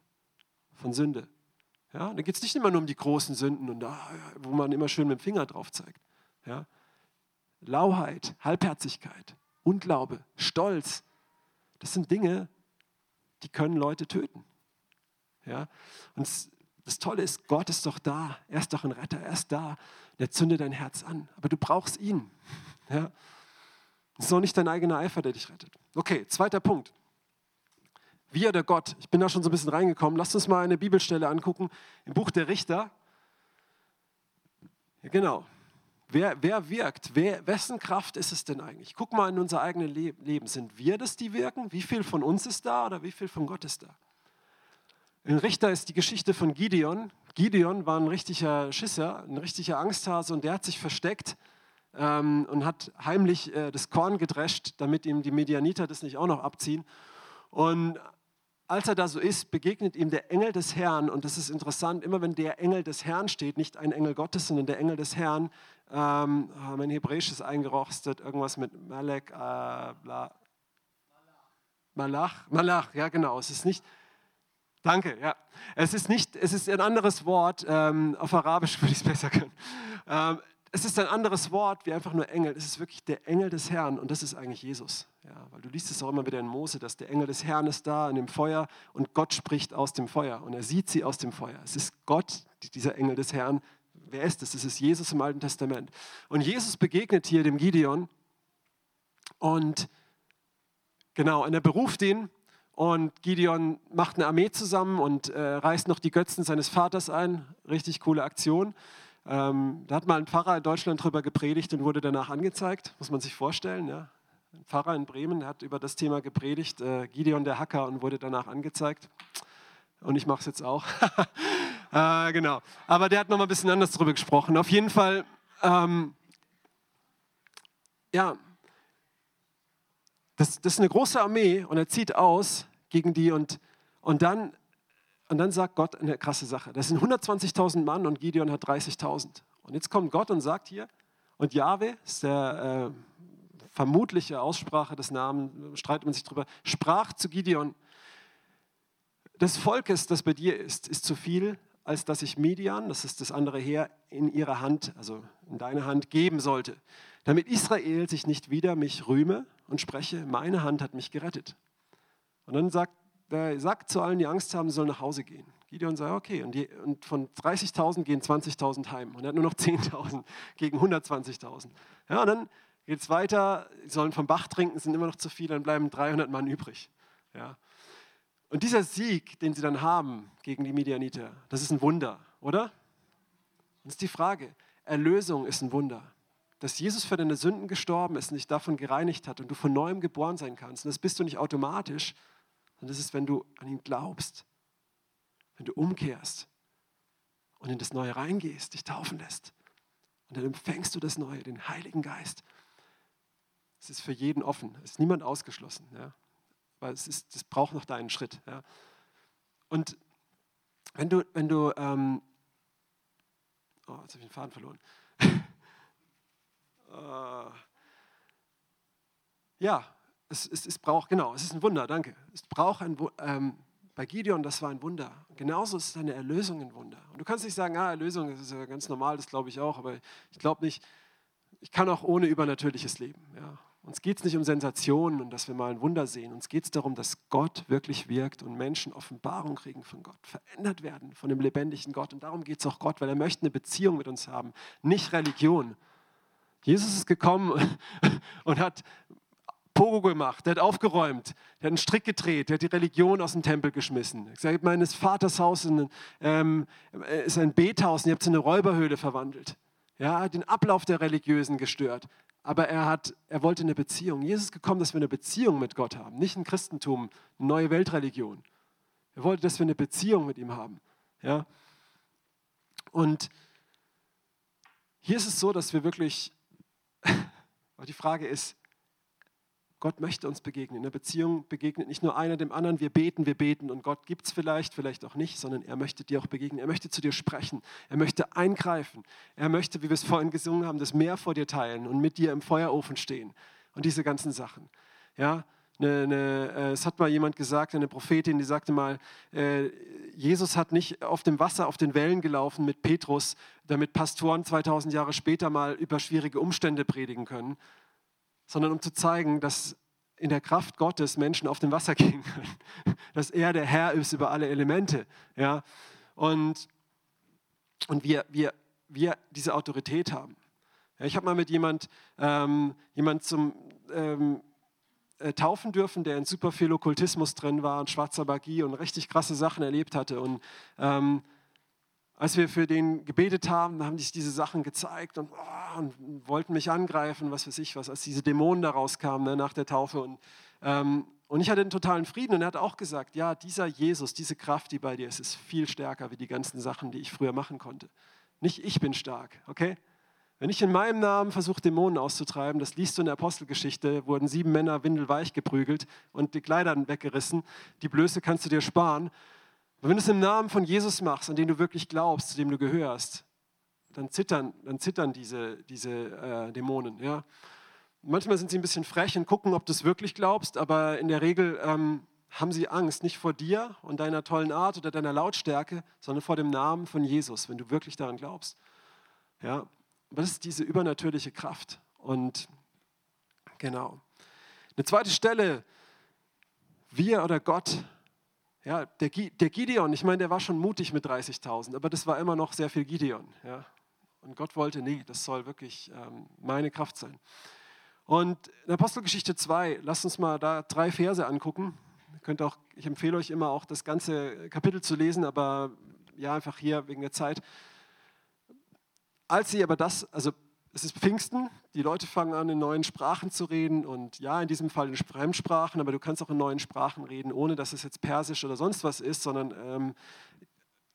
Von Sünde. Ja, da geht es nicht immer nur um die großen Sünden, und da, wo man immer schön mit dem Finger drauf zeigt. Ja? Lauheit, Halbherzigkeit, Unglaube, Stolz, das sind Dinge, die können Leute töten. Ja? Und das Tolle ist, Gott ist doch da. Er ist doch ein Retter. Er ist da. Der zündet dein Herz an. Aber du brauchst ihn. Ja? Es ist auch nicht dein eigener Eifer, der dich rettet. Okay, zweiter Punkt. Wir oder Gott. Ich bin da schon so ein bisschen reingekommen. Lasst uns mal eine Bibelstelle angucken im Buch der Richter. Ja, genau. Wer, wer wirkt? Wer, wessen Kraft ist es denn eigentlich? Guck mal in unser eigenes Leben. Sind wir das, die wirken? Wie viel von uns ist da oder wie viel von Gott ist da? In Richter ist die Geschichte von Gideon. Gideon war ein richtiger Schisser, ein richtiger Angsthase und der hat sich versteckt ähm, und hat heimlich äh, das Korn gedrescht, damit ihm die Medianiter das nicht auch noch abziehen. Und als er da so ist, begegnet ihm der Engel des Herrn. Und das ist interessant, immer wenn der Engel des Herrn steht, nicht ein Engel Gottes, sondern der Engel des Herrn, ähm, ah, mein Hebräisch ist eingerostet, irgendwas mit Malek, äh, bla. Malach, Malach, ja genau. Es ist nicht, Danke, ja. Es ist nicht, es ist ein anderes Wort, ähm, auf Arabisch würde ich es besser können. Ähm, es ist ein anderes Wort wie einfach nur Engel. Es ist wirklich der Engel des Herrn und das ist eigentlich Jesus. Ja, weil du liest es auch immer wieder in Mose, dass der Engel des Herrn ist da in dem Feuer und Gott spricht aus dem Feuer und er sieht sie aus dem Feuer. Es ist Gott, dieser Engel des Herrn. Wer ist es? Es ist Jesus im Alten Testament. Und Jesus begegnet hier dem Gideon und genau, und er beruft ihn und Gideon macht eine Armee zusammen und äh, reißt noch die Götzen seines Vaters ein. Richtig coole Aktion. Ähm, da hat mal ein Pfarrer in Deutschland drüber gepredigt und wurde danach angezeigt, muss man sich vorstellen. Ja? Ein Pfarrer in Bremen hat über das Thema gepredigt, äh, Gideon der Hacker, und wurde danach angezeigt. Und ich mache es jetzt auch. äh, genau. Aber der hat noch mal ein bisschen anders darüber gesprochen. Auf jeden Fall, ähm, ja, das, das ist eine große Armee und er zieht aus gegen die und, und, dann, und dann sagt Gott eine krasse Sache. Das sind 120.000 Mann und Gideon hat 30.000. Und jetzt kommt Gott und sagt hier, und Jahwe, ist der äh, vermutliche Aussprache des Namens, streitet man sich drüber, sprach zu Gideon, des Volkes, das bei dir ist, ist zu viel, als dass ich Midian, das ist das andere Heer, in ihre Hand, also in deine Hand geben sollte, damit Israel sich nicht wieder mich rühme und spreche, meine Hand hat mich gerettet. Und dann sagt er sagt zu allen, die Angst haben, sollen nach Hause gehen. Gideon sagt, okay, und, die, und von 30.000 gehen 20.000 heim. Und er hat nur noch 10.000 gegen 120.000. Ja, und dann geht es weiter, sie sollen vom Bach trinken, sind immer noch zu viele, dann bleiben 300 Mann übrig. Ja. Und dieser Sieg, den sie dann haben gegen die Midianiter, das ist ein Wunder, oder? Das ist die Frage. Erlösung ist ein Wunder dass Jesus für deine Sünden gestorben ist und dich davon gereinigt hat und du von neuem geboren sein kannst. Und das bist du nicht automatisch, sondern das ist, wenn du an ihn glaubst, wenn du umkehrst und in das Neue reingehst, dich taufen lässt. Und dann empfängst du das Neue, den Heiligen Geist. Es ist für jeden offen, es ist niemand ausgeschlossen. Ja? Weil es, ist, es braucht noch deinen Schritt. Ja? Und wenn du, wenn du, ähm, oh, jetzt habe ich den Faden verloren. äh, ja, es, es, es, braucht, genau, es ist ein Wunder, danke. Es braucht ein ähm, bei Gideon, das war ein Wunder. Genauso ist deine Erlösung ein Wunder. Und du kannst nicht sagen, ah, Erlösung ist ja ganz normal, das glaube ich auch, aber ich glaube nicht, ich kann auch ohne übernatürliches leben. Ja. Uns geht es nicht um Sensationen und dass wir mal ein Wunder sehen. Uns geht es darum, dass Gott wirklich wirkt und Menschen Offenbarung kriegen von Gott, verändert werden von dem lebendigen Gott. Und darum geht es auch Gott, weil er möchte eine Beziehung mit uns haben, nicht Religion. Jesus ist gekommen und hat Pogo gemacht, der hat aufgeräumt, der hat einen Strick gedreht, der hat die Religion aus dem Tempel geschmissen. Ich sage, meines Vaters Haus ähm, ist ein Bethaus und ihr habt es in eine Räuberhöhle verwandelt. Ja, hat den Ablauf der Religiösen gestört. Aber er, hat, er wollte eine Beziehung. Jesus ist gekommen, dass wir eine Beziehung mit Gott haben, nicht ein Christentum, eine neue Weltreligion. Er wollte, dass wir eine Beziehung mit ihm haben. Ja? Und hier ist es so, dass wir wirklich die Frage ist, Gott möchte uns begegnen. In der Beziehung begegnet nicht nur einer dem anderen, wir beten, wir beten und Gott gibt es vielleicht, vielleicht auch nicht, sondern er möchte dir auch begegnen. Er möchte zu dir sprechen. Er möchte eingreifen. Er möchte, wie wir es vorhin gesungen haben, das Meer vor dir teilen und mit dir im Feuerofen stehen und diese ganzen Sachen. Ja, eine, eine, äh, es hat mal jemand gesagt, eine Prophetin, die sagte mal, äh, Jesus hat nicht auf dem Wasser, auf den Wellen gelaufen mit Petrus, damit Pastoren 2000 Jahre später mal über schwierige Umstände predigen können, sondern um zu zeigen, dass in der Kraft Gottes Menschen auf dem Wasser gehen können, dass er der Herr ist über alle Elemente. Ja? Und, und wir, wir, wir diese Autorität haben. Ja, ich habe mal mit jemand, ähm, jemand zum ähm, äh, taufen dürfen, der in super viel Okkultismus drin war und schwarzer Magie und richtig krasse Sachen erlebt hatte. Und ähm, als wir für den gebetet haben, haben sich diese Sachen gezeigt und, oh, und, wollten mich angreifen, was weiß ich was, als diese Dämonen da rauskamen ne, nach der Taufe. Und, ähm, und ich hatte einen totalen Frieden und er hat auch gesagt, ja, dieser Jesus, diese Kraft, die bei dir ist, ist viel stärker wie die ganzen Sachen, die ich früher machen konnte. Nicht ich bin stark, okay? Wenn ich in meinem Namen versuche, Dämonen auszutreiben, das liest du in der Apostelgeschichte, wurden sieben Männer windelweich geprügelt und die Kleider weggerissen. Die Blöße kannst du dir sparen. Und wenn du es im Namen von Jesus machst, an den du wirklich glaubst, zu dem du gehörst, dann zittern, dann zittern diese, diese äh, Dämonen. Ja? Manchmal sind sie ein bisschen frech und gucken, ob du es wirklich glaubst, aber in der Regel ähm, haben sie Angst, nicht vor dir und deiner tollen Art oder deiner Lautstärke, sondern vor dem Namen von Jesus, wenn du wirklich daran glaubst. Ja? Was ist diese übernatürliche Kraft? Und genau. Eine zweite Stelle, wir oder Gott ja, der, der Gideon, ich meine, der war schon mutig mit 30.000, aber das war immer noch sehr viel Gideon. Ja. Und Gott wollte, nee, das soll wirklich ähm, meine Kraft sein. Und in Apostelgeschichte 2, lasst uns mal da drei Verse angucken. Ihr könnt auch, ich empfehle euch immer auch das ganze Kapitel zu lesen, aber ja, einfach hier wegen der Zeit. Als sie aber das, also es ist Pfingsten, die Leute fangen an, in neuen Sprachen zu reden und ja, in diesem Fall in Fremdsprachen, aber du kannst auch in neuen Sprachen reden, ohne dass es jetzt Persisch oder sonst was ist, sondern ähm,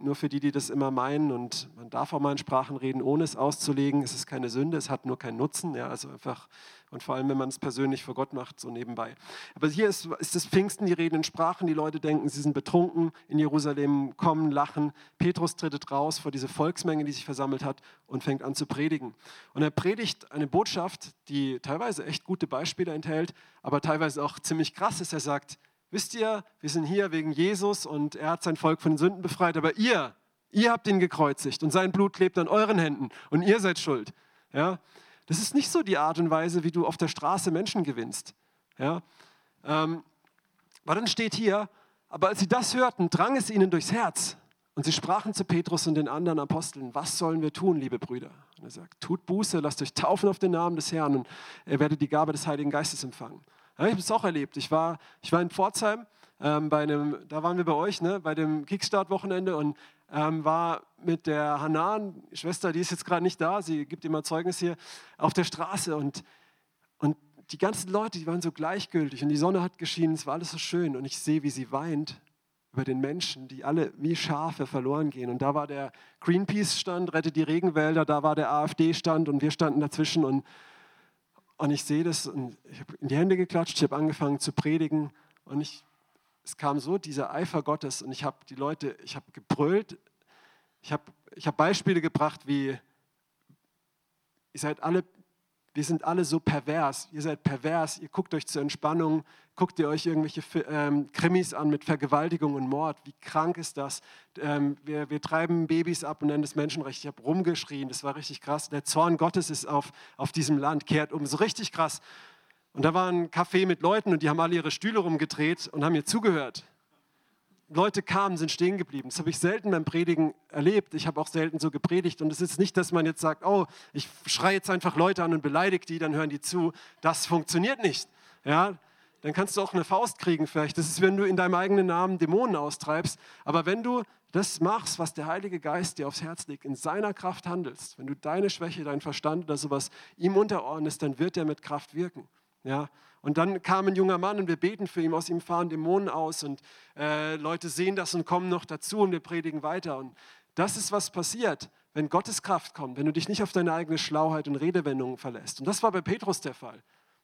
nur für die, die das immer meinen und man darf auch mal in Sprachen reden, ohne es auszulegen. Es ist keine Sünde, es hat nur keinen Nutzen. Ja, also einfach, und vor allem, wenn man es persönlich vor Gott macht, so nebenbei. Aber hier ist, ist das Pfingsten, die reden in Sprachen, die Leute denken, sie sind betrunken, in Jerusalem kommen, lachen. Petrus tritt raus vor diese Volksmenge, die sich versammelt hat und fängt an zu predigen. Und er predigt eine Botschaft, die teilweise echt gute Beispiele enthält, aber teilweise auch ziemlich krass ist. Er sagt, wisst ihr, wir sind hier wegen Jesus und er hat sein Volk von den Sünden befreit, aber ihr, ihr habt ihn gekreuzigt und sein Blut klebt an euren Händen und ihr seid schuld. Ja? Das ist nicht so die Art und Weise, wie du auf der Straße Menschen gewinnst. Ja? Ähm, aber dann steht hier, aber als sie das hörten, drang es ihnen durchs Herz. Und sie sprachen zu Petrus und den anderen Aposteln, was sollen wir tun, liebe Brüder? Und er sagt, tut Buße, lasst euch taufen auf den Namen des Herrn und ihr werdet die Gabe des Heiligen Geistes empfangen. Ja, ich habe es auch erlebt. Ich war, ich war in Pforzheim, ähm, bei einem, da waren wir bei euch, ne, bei dem Kickstart-Wochenende und ähm, war mit der Hanan, Schwester, die ist jetzt gerade nicht da, sie gibt immer Zeugnis hier, auf der Straße und, und die ganzen Leute, die waren so gleichgültig und die Sonne hat geschienen, es war alles so schön und ich sehe, wie sie weint über den Menschen, die alle wie Schafe verloren gehen. Und da war der Greenpeace-Stand, Rettet die Regenwälder, da war der AfD-Stand und wir standen dazwischen und und ich sehe das und ich habe in die Hände geklatscht, ich habe angefangen zu predigen und ich, es kam so dieser Eifer Gottes und ich habe die Leute, ich habe gebrüllt, ich habe ich hab Beispiele gebracht wie, ihr seid alle wir sind alle so pervers. Ihr seid pervers. Ihr guckt euch zur Entspannung, guckt ihr euch irgendwelche ähm, Krimis an mit Vergewaltigung und Mord. Wie krank ist das? Ähm, wir, wir, treiben Babys ab und nennen es Menschenrecht. Ich habe rumgeschrien, das war richtig krass. Der Zorn Gottes ist auf, auf diesem Land, kehrt um. So richtig krass. Und da war ein Café mit Leuten und die haben alle ihre Stühle rumgedreht und haben mir zugehört. Leute kamen, sind stehen geblieben. Das habe ich selten beim Predigen erlebt. Ich habe auch selten so gepredigt. Und es ist nicht, dass man jetzt sagt, oh, ich schreie jetzt einfach Leute an und beleidige die, dann hören die zu. Das funktioniert nicht. Ja, dann kannst du auch eine Faust kriegen vielleicht. Das ist, wenn du in deinem eigenen Namen Dämonen austreibst. Aber wenn du das machst, was der Heilige Geist dir aufs Herz legt, in seiner Kraft handelst, wenn du deine Schwäche, deinen Verstand oder sowas ihm unterordnest, dann wird er mit Kraft wirken. Ja, und dann kam ein junger Mann und wir beten für ihn, aus ihm fahren Dämonen aus und äh, Leute sehen das und kommen noch dazu und wir predigen weiter. Und das ist, was passiert, wenn Gottes Kraft kommt, wenn du dich nicht auf deine eigene Schlauheit und Redewendungen verlässt. Und das war bei Petrus der Fall.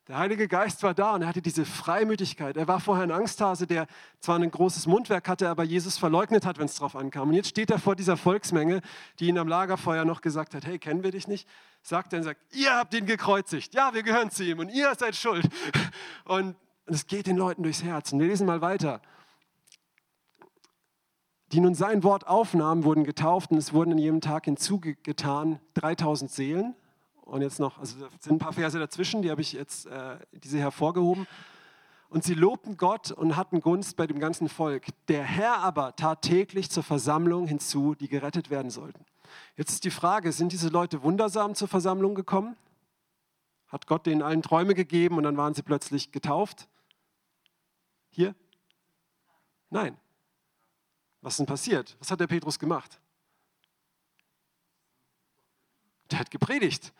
Der Heilige Geist war da und er hatte diese Freimütigkeit. Er war vorher ein Angsthase, der zwar ein großes Mundwerk hatte, aber Jesus verleugnet hat, wenn es drauf ankam. Und jetzt steht er vor dieser Volksmenge, die ihn am Lagerfeuer noch gesagt hat, hey, kennen wir dich nicht? Sagt er und sagt, ihr habt ihn gekreuzigt. Ja, wir gehören zu ihm und ihr seid schuld. Und es geht den Leuten durchs Herz. Und wir lesen mal weiter. Die nun sein Wort aufnahmen, wurden getauft und es wurden in jedem Tag hinzugetan 3000 Seelen und jetzt noch, also da sind ein paar Verse dazwischen, die habe ich jetzt äh, diese hervorgehoben. Und sie lobten Gott und hatten Gunst bei dem ganzen Volk. Der Herr aber tat täglich zur Versammlung hinzu, die gerettet werden sollten. Jetzt ist die Frage, sind diese Leute wundersam zur Versammlung gekommen? Hat Gott denen allen Träume gegeben und dann waren sie plötzlich getauft? Hier? Nein. Was ist denn passiert? Was hat der Petrus gemacht? Der hat gepredigt.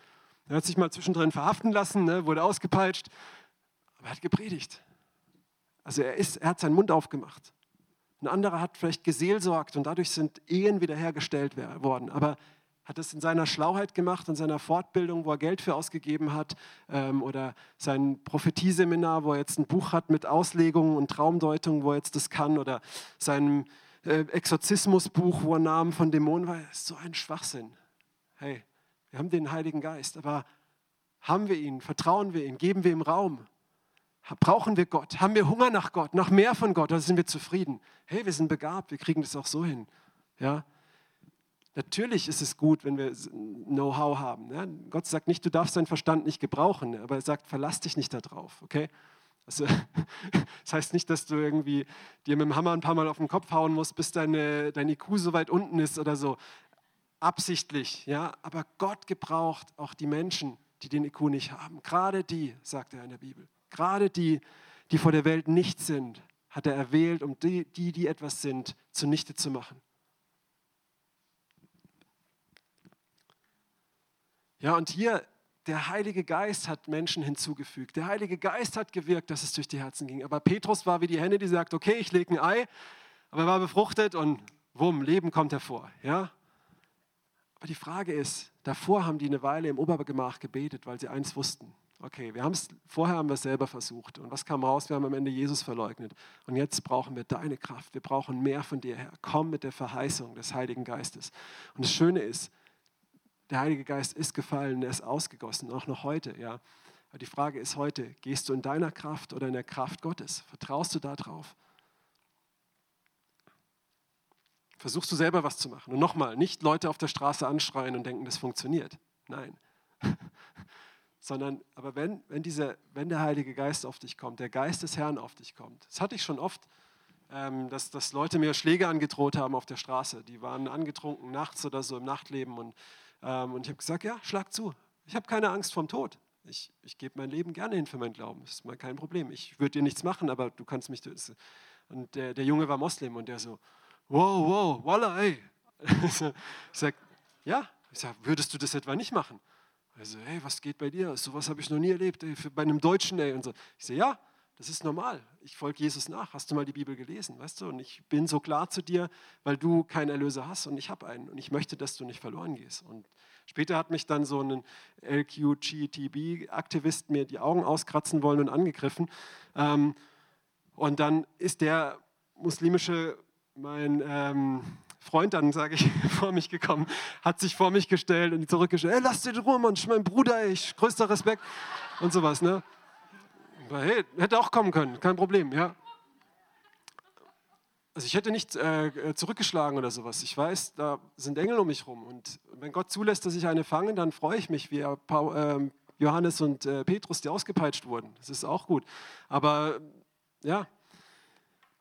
Er hat sich mal zwischendrin verhaften lassen, ne, wurde ausgepeitscht, aber er hat gepredigt. Also er, ist, er hat seinen Mund aufgemacht. Ein anderer hat vielleicht geseelsorgt und dadurch sind Ehen wiederhergestellt worden. Aber hat es in seiner Schlauheit gemacht, in seiner Fortbildung, wo er Geld für ausgegeben hat, ähm, oder sein Prophetieseminar, wo er jetzt ein Buch hat mit Auslegungen und Traumdeutungen, wo er jetzt das kann, oder sein äh, Exorzismusbuch, wo er Namen von Dämonen war. Ist so ein Schwachsinn. Hey, wir haben den Heiligen Geist, aber haben wir ihn? Vertrauen wir ihm? Geben wir ihm Raum? Brauchen wir Gott? Haben wir Hunger nach Gott? Nach mehr von Gott? Oder sind wir zufrieden? Hey, wir sind begabt, wir kriegen das auch so hin. Ja? Natürlich ist es gut, wenn wir Know-how haben. Ja? Gott sagt nicht, du darfst deinen Verstand nicht gebrauchen, aber er sagt, verlass dich nicht darauf. Okay? Also, das heißt nicht, dass du irgendwie dir mit dem Hammer ein paar Mal auf den Kopf hauen musst, bis deine, dein IQ so weit unten ist oder so absichtlich, ja, aber Gott gebraucht auch die Menschen, die den IQ nicht haben. Gerade die, sagt er in der Bibel, gerade die, die vor der Welt nichts sind, hat er erwählt, um die, die, die etwas sind, zunichte zu machen. Ja, und hier, der Heilige Geist hat Menschen hinzugefügt. Der Heilige Geist hat gewirkt, dass es durch die Herzen ging. Aber Petrus war wie die Henne, die sagt, okay, ich lege ein Ei, aber er war befruchtet und wumm, Leben kommt hervor. Ja? Aber die Frage ist, davor haben die eine Weile im Obergemach gebetet, weil sie eins wussten. Okay, wir haben es, vorher haben wir es selber versucht. Und was kam raus? Wir haben am Ende Jesus verleugnet. Und jetzt brauchen wir deine Kraft. Wir brauchen mehr von dir her. Komm mit der Verheißung des Heiligen Geistes. Und das Schöne ist, der Heilige Geist ist gefallen, er ist ausgegossen, auch noch heute. Ja. Aber die Frage ist heute, gehst du in deiner Kraft oder in der Kraft Gottes? Vertraust du darauf? versuchst du selber was zu machen. Und nochmal, nicht Leute auf der Straße anschreien und denken, das funktioniert. Nein. Sondern, aber wenn, wenn, diese, wenn der Heilige Geist auf dich kommt, der Geist des Herrn auf dich kommt, das hatte ich schon oft, ähm, dass, dass Leute mir Schläge angedroht haben auf der Straße. Die waren angetrunken nachts oder so im Nachtleben. Und, ähm, und ich habe gesagt, ja, schlag zu. Ich habe keine Angst vom Tod. Ich, ich gebe mein Leben gerne hin für mein Glauben. Das ist mal kein Problem. Ich würde dir nichts machen, aber du kannst mich. Und der, der Junge war Moslem und der so, wow, wow, voila, ey. ich sage, ja. Ich sage, würdest du das etwa nicht machen? Also, hey, was geht bei dir? Sowas habe ich noch nie erlebt, ey, bei einem Deutschen, ey. Und so. Ich sage, ja, das ist normal. Ich folge Jesus nach. Hast du mal die Bibel gelesen, weißt du? Und ich bin so klar zu dir, weil du keinen Erlöser hast und ich habe einen. Und ich möchte, dass du nicht verloren gehst. Und später hat mich dann so ein LQGTB-Aktivist mir die Augen auskratzen wollen und angegriffen. Ähm, und dann ist der muslimische mein ähm, Freund dann, sage ich, vor mich gekommen, hat sich vor mich gestellt und zurückgestellt, hey, lass dir Ruhe, Mann, mein Bruder, ich, größter Respekt und sowas, ne? Aber hey, hätte auch kommen können, kein Problem, ja. Also ich hätte nicht äh, zurückgeschlagen oder sowas. Ich weiß, da sind Engel um mich rum und wenn Gott zulässt, dass ich eine fange, dann freue ich mich, wie Paul, äh, Johannes und äh, Petrus, die ausgepeitscht wurden. Das ist auch gut. Aber ja,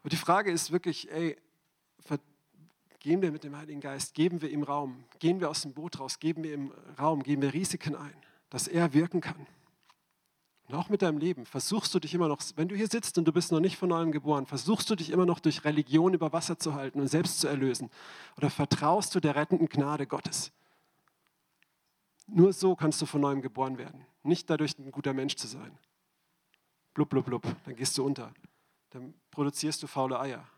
und die Frage ist wirklich, ey, Gehen wir mit dem Heiligen Geist, geben wir ihm Raum, gehen wir aus dem Boot raus, geben wir ihm Raum, geben wir Risiken ein, dass er wirken kann. Und auch mit deinem Leben versuchst du dich immer noch, wenn du hier sitzt und du bist noch nicht von neuem geboren, versuchst du dich immer noch durch Religion über Wasser zu halten und selbst zu erlösen? Oder vertraust du der rettenden Gnade Gottes? Nur so kannst du von neuem geboren werden. Nicht dadurch, ein guter Mensch zu sein. Blub, blub, blub, dann gehst du unter. Dann produzierst du faule Eier.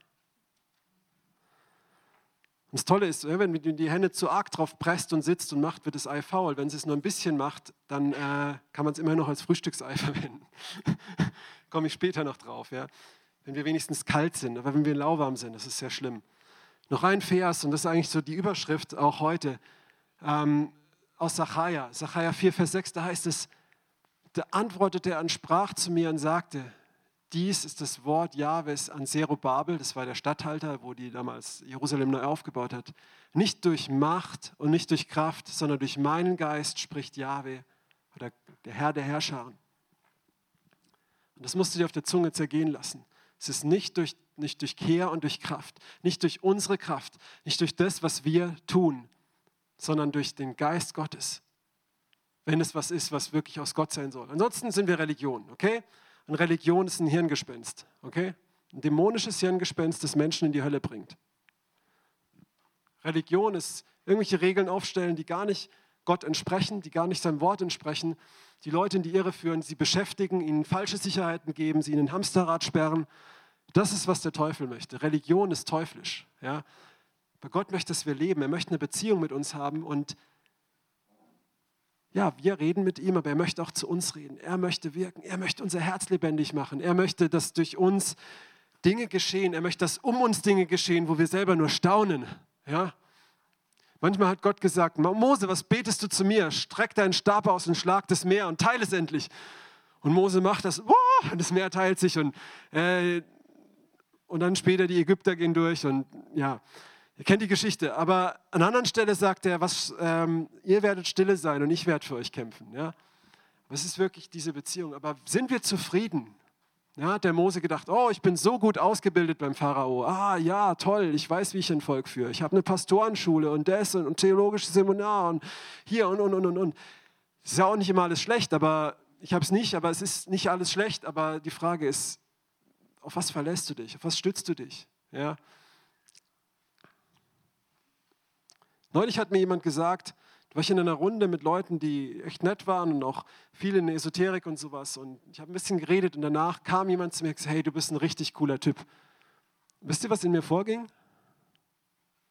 Das Tolle ist, wenn du die Hände zu arg drauf presst und sitzt und macht, wird das Ei faul. Wenn sie es nur ein bisschen macht, dann äh, kann man es immer noch als Frühstücksei verwenden. Komme ich später noch drauf. Ja? Wenn wir wenigstens kalt sind, aber wenn wir lauwarm sind, das ist sehr schlimm. Noch ein Vers, und das ist eigentlich so die Überschrift auch heute, ähm, aus Sacharja, Sacharja 4, Vers 6, da heißt es, da antwortete er und sprach zu mir und sagte, dies ist das Wort Jahwes an Zerubabel, das war der Statthalter, wo die damals Jerusalem neu aufgebaut hat. Nicht durch Macht und nicht durch Kraft, sondern durch meinen Geist spricht Jahwe, oder der Herr der Herrscher. Und das musst du dir auf der Zunge zergehen lassen. Es ist nicht durch, nicht durch Kehr und durch Kraft, nicht durch unsere Kraft, nicht durch das, was wir tun, sondern durch den Geist Gottes. Wenn es was ist, was wirklich aus Gott sein soll. Ansonsten sind wir Religion, okay? Und Religion ist ein Hirngespenst, okay? Ein dämonisches Hirngespenst, das Menschen in die Hölle bringt. Religion ist irgendwelche Regeln aufstellen, die gar nicht Gott entsprechen, die gar nicht seinem Wort entsprechen, die Leute in die Irre führen, sie beschäftigen, ihnen falsche Sicherheiten geben, sie in ein Hamsterrad sperren. Das ist, was der Teufel möchte. Religion ist teuflisch. Ja? Aber Gott möchte, dass wir leben. Er möchte eine Beziehung mit uns haben und ja, wir reden mit ihm, aber er möchte auch zu uns reden. Er möchte wirken. Er möchte unser Herz lebendig machen. Er möchte, dass durch uns Dinge geschehen. Er möchte, dass um uns Dinge geschehen, wo wir selber nur staunen. Ja? Manchmal hat Gott gesagt, Mose, was betest du zu mir? Streck deinen Stab aus und schlag das Meer und teile es endlich. Und Mose macht das, oh, und das Meer teilt sich und, äh, und dann später die Ägypter gehen durch und ja, Ihr kennt die Geschichte, aber an einer anderen Stelle sagt er, was, ähm, ihr werdet stille sein und ich werde für euch kämpfen. Ja? Was ist wirklich diese Beziehung? Aber sind wir zufrieden? Ja, hat der Mose gedacht, oh, ich bin so gut ausgebildet beim Pharao. Ah, ja, toll, ich weiß, wie ich ein Volk führe. Ich habe eine Pastorenschule und das und ein theologisches Seminar und hier und und und und und. Ist ja auch nicht immer alles schlecht, aber ich habe es nicht, aber es ist nicht alles schlecht. Aber die Frage ist, auf was verlässt du dich? Auf was stützt du dich? Ja? Neulich hat mir jemand gesagt, war ich in einer Runde mit Leuten, die echt nett waren und auch viele in der Esoterik und sowas. Und ich habe ein bisschen geredet und danach kam jemand zu mir und gesagt, hey, du bist ein richtig cooler Typ. Wisst ihr, was in mir vorging?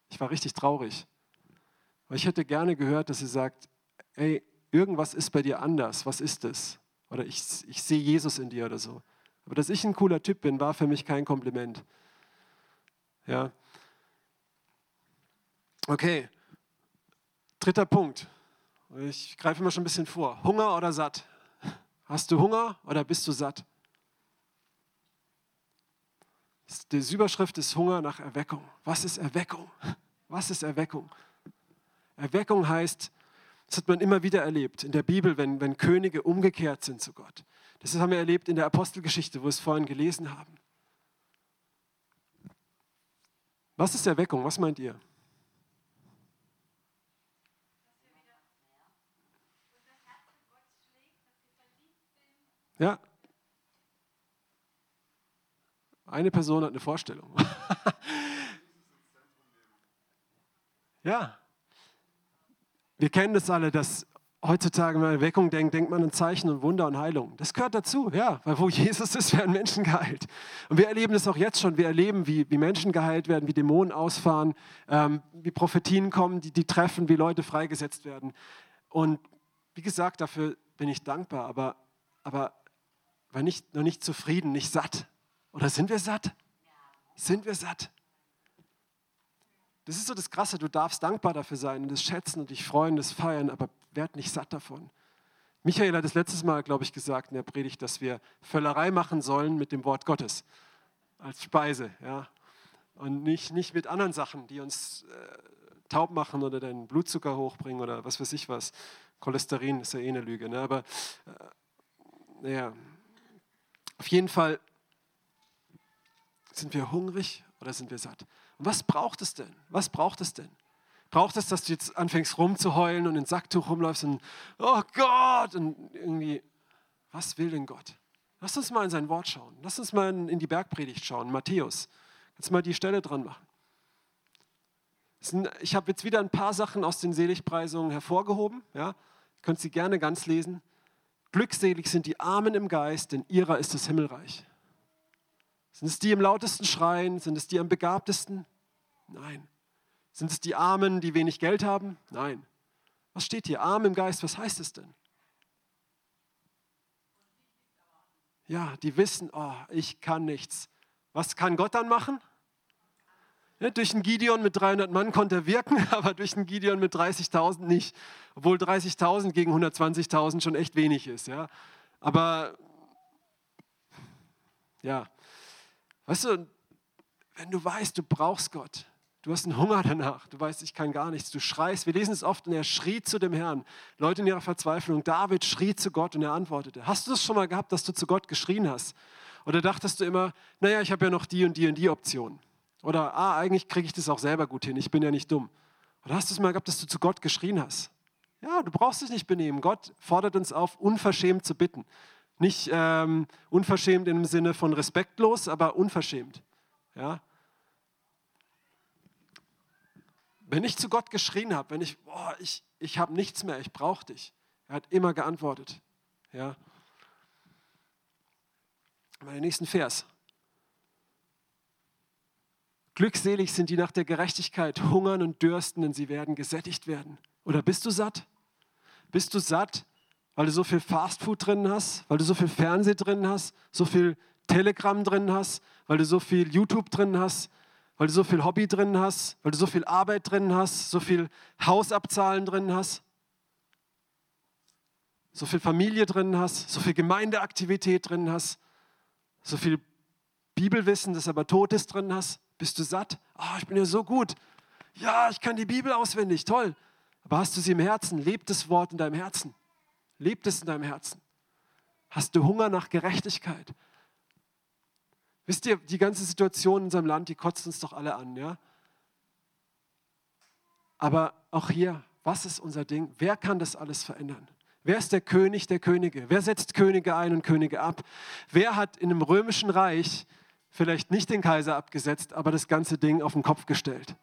Ich war richtig traurig. Weil ich hätte gerne gehört, dass sie sagt, hey, irgendwas ist bei dir anders. Was ist es? Oder ich, ich sehe Jesus in dir oder so. Aber dass ich ein cooler Typ bin, war für mich kein Kompliment. Ja. Okay, Dritter Punkt. Ich greife immer schon ein bisschen vor. Hunger oder satt? Hast du Hunger oder bist du satt? Die Überschrift ist Hunger nach Erweckung. Was ist Erweckung? Was ist Erweckung? Erweckung heißt, das hat man immer wieder erlebt in der Bibel, wenn, wenn Könige umgekehrt sind zu Gott. Das haben wir erlebt in der Apostelgeschichte, wo wir es vorhin gelesen haben. Was ist Erweckung? Was meint ihr? Ja. Eine Person hat eine Vorstellung. ja. Wir kennen das alle, dass heutzutage, wenn man an Erweckung denkt, denkt man an Zeichen und Wunder und Heilung. Das gehört dazu, ja, weil wo Jesus ist, werden Menschen geheilt. Und wir erleben das auch jetzt schon. Wir erleben, wie, wie Menschen geheilt werden, wie Dämonen ausfahren, ähm, wie Prophetien kommen, die, die treffen, wie Leute freigesetzt werden. Und wie gesagt, dafür bin ich dankbar, aber, aber war nicht, noch nicht zufrieden, nicht satt. Oder sind wir satt? Sind wir satt? Das ist so das Krasse, du darfst dankbar dafür sein und das schätzen und dich freuen, das feiern, aber werd nicht satt davon. Michael hat das letztes Mal, glaube ich, gesagt in der Predigt, dass wir Völlerei machen sollen mit dem Wort Gottes als Speise. Ja? Und nicht, nicht mit anderen Sachen, die uns äh, taub machen oder den Blutzucker hochbringen oder was weiß ich was. Cholesterin ist ja eh eine Lüge. Ne? Aber äh, ja, auf jeden Fall sind wir hungrig oder sind wir satt? Und was braucht es denn? Was braucht es denn? Braucht es, dass du jetzt anfängst rumzuheulen und in Sacktuch rumläufst und oh Gott und irgendwie, was will denn Gott? Lass uns mal in sein Wort schauen. Lass uns mal in die Bergpredigt schauen, Matthäus. Kannst mal die Stelle dran machen. Ich habe jetzt wieder ein paar Sachen aus den Seligpreisungen hervorgehoben. Ja? Ihr könnt sie gerne ganz lesen. Glückselig sind die Armen im Geist, denn ihrer ist das Himmelreich. Sind es die im lautesten schreien? Sind es die am begabtesten? Nein. Sind es die Armen, die wenig Geld haben? Nein. Was steht hier? Arm im Geist, was heißt es denn? Ja, die wissen, oh, ich kann nichts. Was kann Gott dann machen? Ja, durch einen Gideon mit 300 Mann konnte er wirken, aber durch einen Gideon mit 30.000 nicht. Obwohl 30.000 gegen 120.000 schon echt wenig ist. Ja. Aber ja, weißt du, wenn du weißt, du brauchst Gott, du hast einen Hunger danach, du weißt, ich kann gar nichts, du schreist. Wir lesen es oft und er schrie zu dem Herrn. Leute in ihrer Verzweiflung, David schrie zu Gott und er antwortete. Hast du es schon mal gehabt, dass du zu Gott geschrien hast? Oder dachtest du immer, naja, ich habe ja noch die und die und die Option? Oder, ah, eigentlich kriege ich das auch selber gut hin, ich bin ja nicht dumm. Oder hast du es mal gehabt, dass du zu Gott geschrien hast? Ja, du brauchst dich nicht benehmen. Gott fordert uns auf, unverschämt zu bitten. Nicht ähm, unverschämt im Sinne von respektlos, aber unverschämt. Ja? Wenn ich zu Gott geschrien habe, wenn ich, boah, ich, ich habe nichts mehr, ich brauche dich, er hat immer geantwortet. Ja? Meinen nächsten Vers. Glückselig sind die nach der Gerechtigkeit hungern und dürsten, denn sie werden gesättigt werden. Oder bist du satt? Bist du satt, weil du so viel Fastfood drin hast, weil du so viel Fernseh drin hast, so viel Telegram drin hast, weil du so viel YouTube drin hast, weil du so viel Hobby drin hast, weil du so viel Arbeit drin hast, so viel Hausabzahlen drin hast, so viel Familie drin hast, so viel Gemeindeaktivität drin hast, so viel Bibelwissen, das aber tot ist drin hast. Bist du satt? Oh, ich bin ja so gut. Ja, ich kann die Bibel auswendig, toll. Aber hast du sie im Herzen? Lebt das Wort in deinem Herzen? Lebt es in deinem Herzen? Hast du Hunger nach Gerechtigkeit? Wisst ihr, die ganze Situation in unserem Land, die kotzt uns doch alle an, ja? Aber auch hier, was ist unser Ding? Wer kann das alles verändern? Wer ist der König der Könige? Wer setzt Könige ein und Könige ab? Wer hat in einem römischen Reich vielleicht nicht den Kaiser abgesetzt, aber das ganze Ding auf den Kopf gestellt?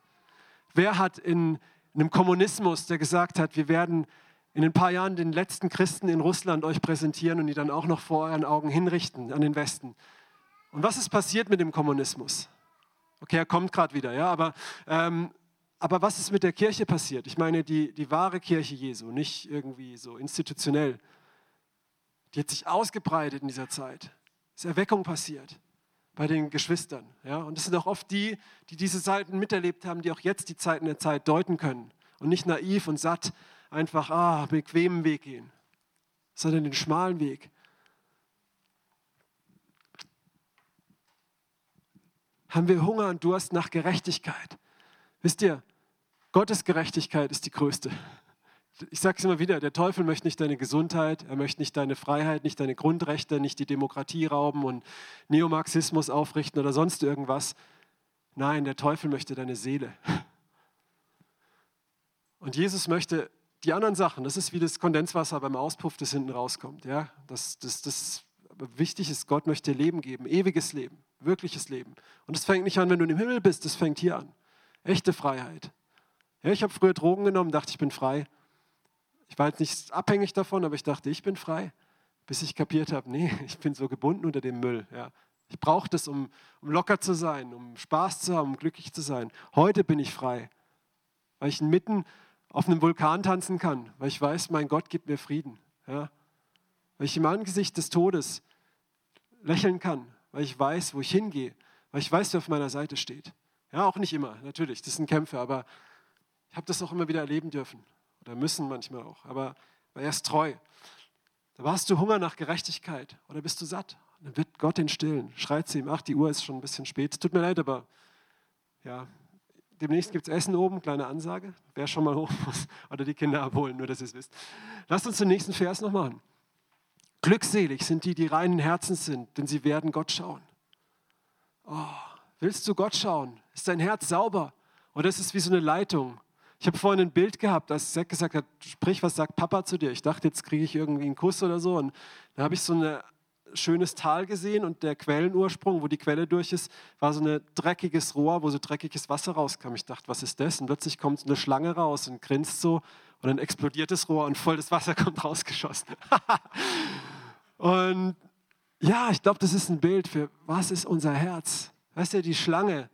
Wer hat in, einem Kommunismus, der gesagt hat, wir werden in ein paar Jahren den letzten Christen in Russland euch präsentieren und die dann auch noch vor euren Augen hinrichten an den Westen? Und was ist passiert mit dem Kommunismus? Okay, er kommt gerade wieder, ja, aber, ähm, aber was ist mit der Kirche passiert? Ich meine, die, die wahre Kirche Jesu, nicht irgendwie so institutionell. Die hat sich ausgebreitet in dieser Zeit. Es ist Erweckung passiert bei den Geschwistern. Ja? Und es sind auch oft die, die diese Zeiten miterlebt haben, die auch jetzt die Zeiten der Zeit deuten können und nicht naiv und satt einfach ah, bequemen Weg gehen, sondern den schmalen Weg. Haben wir Hunger und Durst nach Gerechtigkeit? Wisst ihr, Gottes Gerechtigkeit ist die größte ich sage es immer wieder, der Teufel möchte nicht deine Gesundheit, er möchte nicht deine Freiheit, nicht deine Grundrechte, nicht die Demokratie rauben und Neomarxismus aufrichten oder sonst irgendwas. Nein, der Teufel möchte deine Seele. Und Jesus möchte die anderen Sachen, das ist wie das Kondenswasser beim Auspuff, das hinten rauskommt. Ja? Das, das, das wichtig ist, Gott möchte Leben geben, ewiges Leben, wirkliches Leben. Und es fängt nicht an, wenn du im Himmel bist, das fängt hier an. Echte Freiheit. Ja, ich habe früher Drogen genommen, dachte, ich bin frei. Ich war jetzt nicht abhängig davon, aber ich dachte, ich bin frei, bis ich kapiert habe, nee, ich bin so gebunden unter dem Müll. Ja. Ich brauche das, um, um locker zu sein, um Spaß zu haben, um glücklich zu sein. Heute bin ich frei, weil ich mitten auf einem Vulkan tanzen kann, weil ich weiß, mein Gott gibt mir Frieden. Ja. Weil ich im Angesicht des Todes lächeln kann, weil ich weiß, wo ich hingehe, weil ich weiß, wer auf meiner Seite steht. Ja, auch nicht immer, natürlich, das sind Kämpfe, aber ich habe das auch immer wieder erleben dürfen oder müssen manchmal auch, aber er ist treu. Da warst du Hunger nach Gerechtigkeit oder bist du satt? Dann wird Gott den stillen, schreit zu ihm, ach, die Uhr ist schon ein bisschen spät, tut mir leid, aber ja, demnächst gibt es Essen oben, kleine Ansage, wer schon mal hoch muss oder die Kinder abholen, nur dass ihr es wisst. Lasst uns den nächsten Vers noch machen. Glückselig sind die, die reinen Herzens sind, denn sie werden Gott schauen. Oh, willst du Gott schauen? Ist dein Herz sauber? Oder ist es wie so eine Leitung? Ich habe vorhin ein Bild gehabt, als Zack gesagt hat, sprich, was sagt Papa zu dir? Ich dachte, jetzt kriege ich irgendwie einen Kuss oder so. Und dann habe ich so ein schönes Tal gesehen und der Quellenursprung, wo die Quelle durch ist, war so ein dreckiges Rohr, wo so dreckiges Wasser rauskam. Ich dachte, was ist das? Und plötzlich kommt so eine Schlange raus und grinst so und dann explodiert das Rohr und voll das Wasser kommt rausgeschossen. und ja, ich glaube, das ist ein Bild für, was ist unser Herz? Weißt du, die Schlange,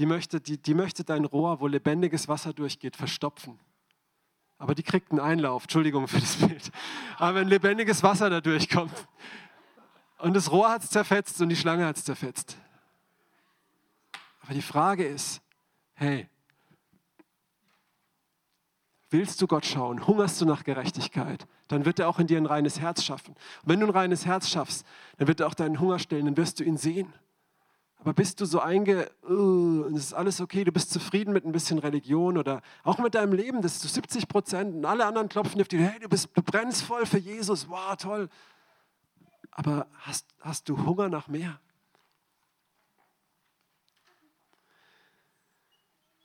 die möchte, die, die möchte dein Rohr, wo lebendiges Wasser durchgeht, verstopfen. Aber die kriegt einen Einlauf, Entschuldigung für das Bild. Aber wenn lebendiges Wasser da durchkommt und das Rohr hat es zerfetzt und die Schlange hat es zerfetzt. Aber die Frage ist, hey, willst du Gott schauen, hungerst du nach Gerechtigkeit, dann wird er auch in dir ein reines Herz schaffen. Und wenn du ein reines Herz schaffst, dann wird er auch deinen Hunger stillen, dann wirst du ihn sehen. Aber bist du so einge, uh, es ist alles okay, du bist zufrieden mit ein bisschen Religion oder auch mit deinem Leben, das ist zu 70 Prozent und alle anderen klopfen auf dich, hey, du, bist, du brennst voll für Jesus, wow, toll. Aber hast, hast du Hunger nach mehr?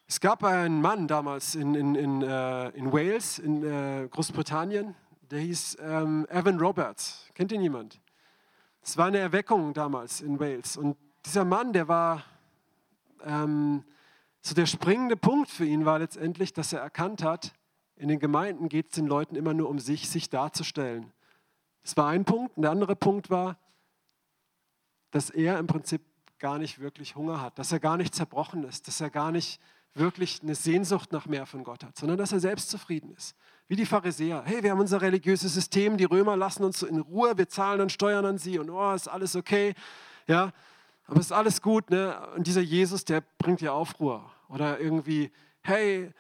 Es gab einen Mann damals in, in, in, äh, in Wales, in äh, Großbritannien, der hieß ähm, Evan Roberts. Kennt ihn jemand? Es war eine Erweckung damals in Wales. Und dieser Mann, der war, ähm, so der springende Punkt für ihn war letztendlich, dass er erkannt hat, in den Gemeinden geht es den Leuten immer nur um sich, sich darzustellen. Das war ein Punkt. Und der andere Punkt war, dass er im Prinzip gar nicht wirklich Hunger hat, dass er gar nicht zerbrochen ist, dass er gar nicht wirklich eine Sehnsucht nach mehr von Gott hat, sondern dass er selbst zufrieden ist. Wie die Pharisäer. Hey, wir haben unser religiöses System, die Römer lassen uns in Ruhe, wir zahlen dann Steuern an sie und oh, ist alles okay. Ja, aber ist alles gut. Ne? Und dieser Jesus, der bringt ja Aufruhr. Oder irgendwie, hey,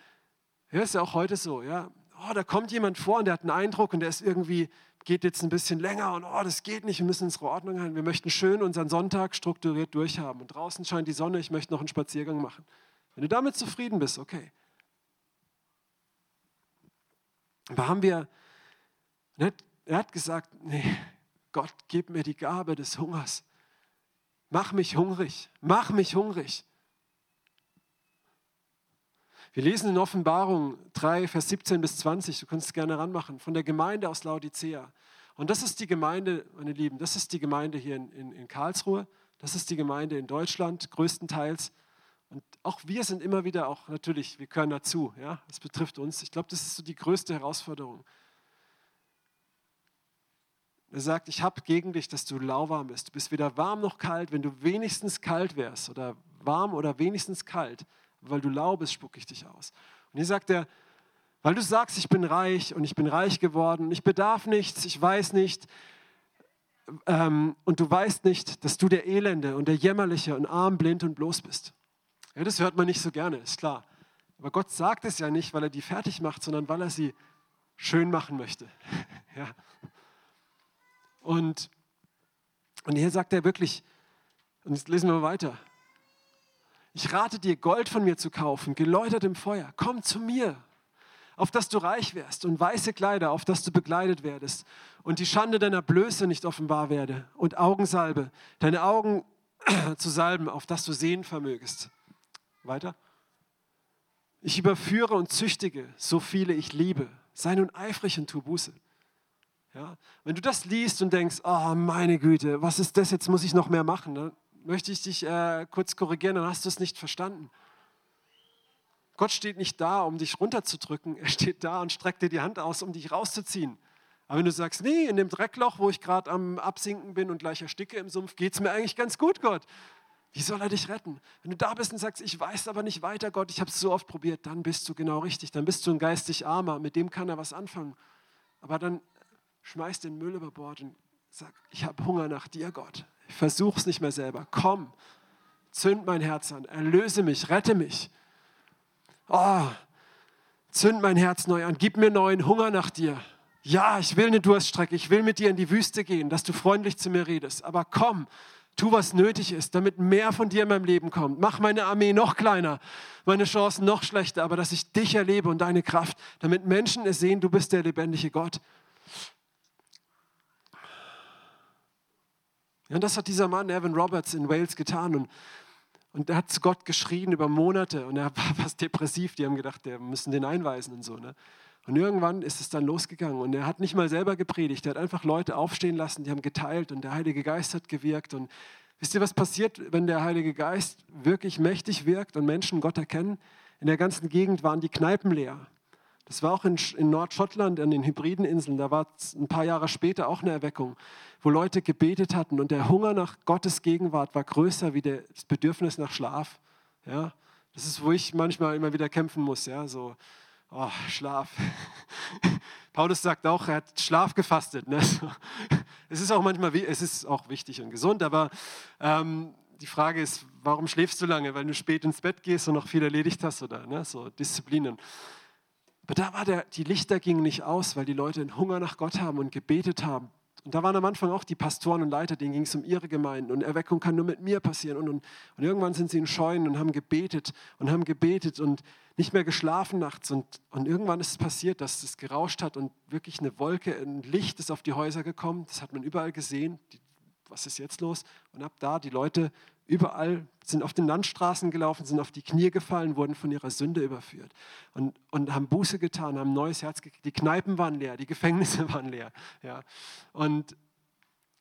ja, ist ja auch heute so. Ja? Oh, da kommt jemand vor und der hat einen Eindruck und der ist irgendwie, geht jetzt ein bisschen länger und oh, das geht nicht, wir müssen unsere Ordnung halten. Wir möchten schön unseren Sonntag strukturiert durchhaben. Und draußen scheint die Sonne, ich möchte noch einen Spaziergang machen. Wenn du damit zufrieden bist, okay. Aber haben wir, er hat gesagt, nee, Gott, gib mir die Gabe des Hungers. Mach mich hungrig, mach mich hungrig. Wir lesen in Offenbarung 3, Vers 17 bis 20, du kannst es gerne ranmachen, von der Gemeinde aus Laodicea. Und das ist die Gemeinde, meine Lieben, das ist die Gemeinde hier in, in, in Karlsruhe, das ist die Gemeinde in Deutschland größtenteils. Und auch wir sind immer wieder auch natürlich, wir gehören dazu, ja, das betrifft uns. Ich glaube, das ist so die größte Herausforderung. Er sagt, ich habe gegen dich, dass du lauwarm bist. Du bist weder warm noch kalt. Wenn du wenigstens kalt wärst oder warm oder wenigstens kalt, weil du lau bist, spucke ich dich aus. Und hier sagt er, weil du sagst, ich bin reich und ich bin reich geworden, ich bedarf nichts, ich weiß nicht, ähm, und du weißt nicht, dass du der Elende und der Jämmerliche und arm, blind und bloß bist. Ja, das hört man nicht so gerne, ist klar. Aber Gott sagt es ja nicht, weil er die fertig macht, sondern weil er sie schön machen möchte. ja. Und, und hier sagt er wirklich, und jetzt lesen wir weiter, ich rate dir, Gold von mir zu kaufen, geläutert im Feuer. Komm zu mir, auf dass du reich wärst und weiße Kleider, auf dass du begleitet werdest und die Schande deiner Blöße nicht offenbar werde und Augensalbe, deine Augen zu salben, auf dass du sehen vermögest. Weiter. Ich überführe und züchtige so viele ich liebe. Sei nun eifrig und tu Buße. Ja? Wenn du das liest und denkst, oh meine Güte, was ist das, jetzt muss ich noch mehr machen, dann möchte ich dich äh, kurz korrigieren, dann hast du es nicht verstanden. Gott steht nicht da, um dich runterzudrücken, er steht da und streckt dir die Hand aus, um dich rauszuziehen. Aber wenn du sagst, nee, in dem Dreckloch, wo ich gerade am Absinken bin und gleich ersticke im Sumpf, geht es mir eigentlich ganz gut, Gott. Wie soll er dich retten? Wenn du da bist und sagst, ich weiß aber nicht weiter, Gott, ich habe es so oft probiert, dann bist du genau richtig. Dann bist du ein geistig Armer, mit dem kann er was anfangen. Aber dann schmeiß den Müll über Bord und sag, ich habe Hunger nach dir, Gott. Ich versuche es nicht mehr selber. Komm, zünd mein Herz an, erlöse mich, rette mich. Oh, zünd mein Herz neu an, gib mir neuen Hunger nach dir. Ja, ich will eine Durststrecke, ich will mit dir in die Wüste gehen, dass du freundlich zu mir redest. Aber komm, Tu, was nötig ist, damit mehr von dir in meinem Leben kommt. Mach meine Armee noch kleiner, meine Chancen noch schlechter, aber dass ich dich erlebe und deine Kraft, damit Menschen es sehen, du bist der lebendige Gott. Und das hat dieser Mann, Evan Roberts, in Wales getan. Und, und er hat zu Gott geschrien über Monate und er war fast depressiv. Die haben gedacht, wir müssen den einweisen und so. Ne? Und irgendwann ist es dann losgegangen und er hat nicht mal selber gepredigt, er hat einfach Leute aufstehen lassen, die haben geteilt und der Heilige Geist hat gewirkt. Und wisst ihr, was passiert, wenn der Heilige Geist wirklich mächtig wirkt und Menschen Gott erkennen? In der ganzen Gegend waren die Kneipen leer. Das war auch in, in Nordschottland, an den Hybrideninseln, da war ein paar Jahre später auch eine Erweckung, wo Leute gebetet hatten und der Hunger nach Gottes Gegenwart war größer wie das Bedürfnis nach Schlaf. Ja? Das ist, wo ich manchmal immer wieder kämpfen muss, ja, so, oh, Schlaf. Paulus sagt auch, er hat Schlaf gefastet. Ne? Es ist auch manchmal, es ist auch wichtig und gesund, aber ähm, die Frage ist, warum schläfst du lange? Weil du spät ins Bett gehst und noch viel erledigt hast oder ne? so Disziplinen. Aber da war der, die Lichter gingen nicht aus, weil die Leute einen Hunger nach Gott haben und gebetet haben. Und da waren am Anfang auch die Pastoren und Leiter, denen ging es um ihre Gemeinden und Erweckung kann nur mit mir passieren. Und, und, und irgendwann sind sie in Scheunen und haben gebetet und haben gebetet und nicht mehr geschlafen nachts. Und, und irgendwann ist es passiert, dass es gerauscht hat und wirklich eine Wolke, ein Licht ist auf die Häuser gekommen. Das hat man überall gesehen. Die, was ist jetzt los? Und ab da die Leute überall sind auf den Landstraßen gelaufen, sind auf die Knie gefallen, wurden von ihrer Sünde überführt und, und haben Buße getan, haben ein neues Herz gekriegt. Die Kneipen waren leer, die Gefängnisse waren leer. Ja. Und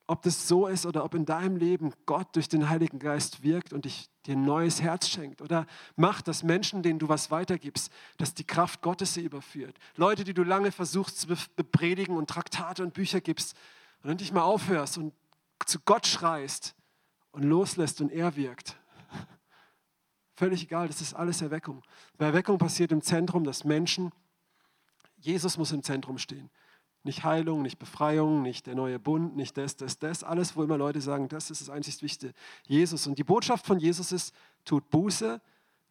ob das so ist oder ob in deinem Leben Gott durch den Heiligen Geist wirkt und dich, dir ein neues Herz schenkt oder macht, dass Menschen, denen du was weitergibst, dass die Kraft Gottes sie überführt. Leute, die du lange versuchst zu bepredigen und Traktate und Bücher gibst und dann dich mal aufhörst und zu Gott schreist und loslässt und er wirkt. Völlig egal, das ist alles Erweckung. Bei Erweckung passiert im Zentrum, dass Menschen, Jesus muss im Zentrum stehen. Nicht Heilung, nicht Befreiung, nicht der neue Bund, nicht das, das, das. Alles, wo immer Leute sagen, das ist das einzig Wichtige. Jesus. Und die Botschaft von Jesus ist, tut Buße,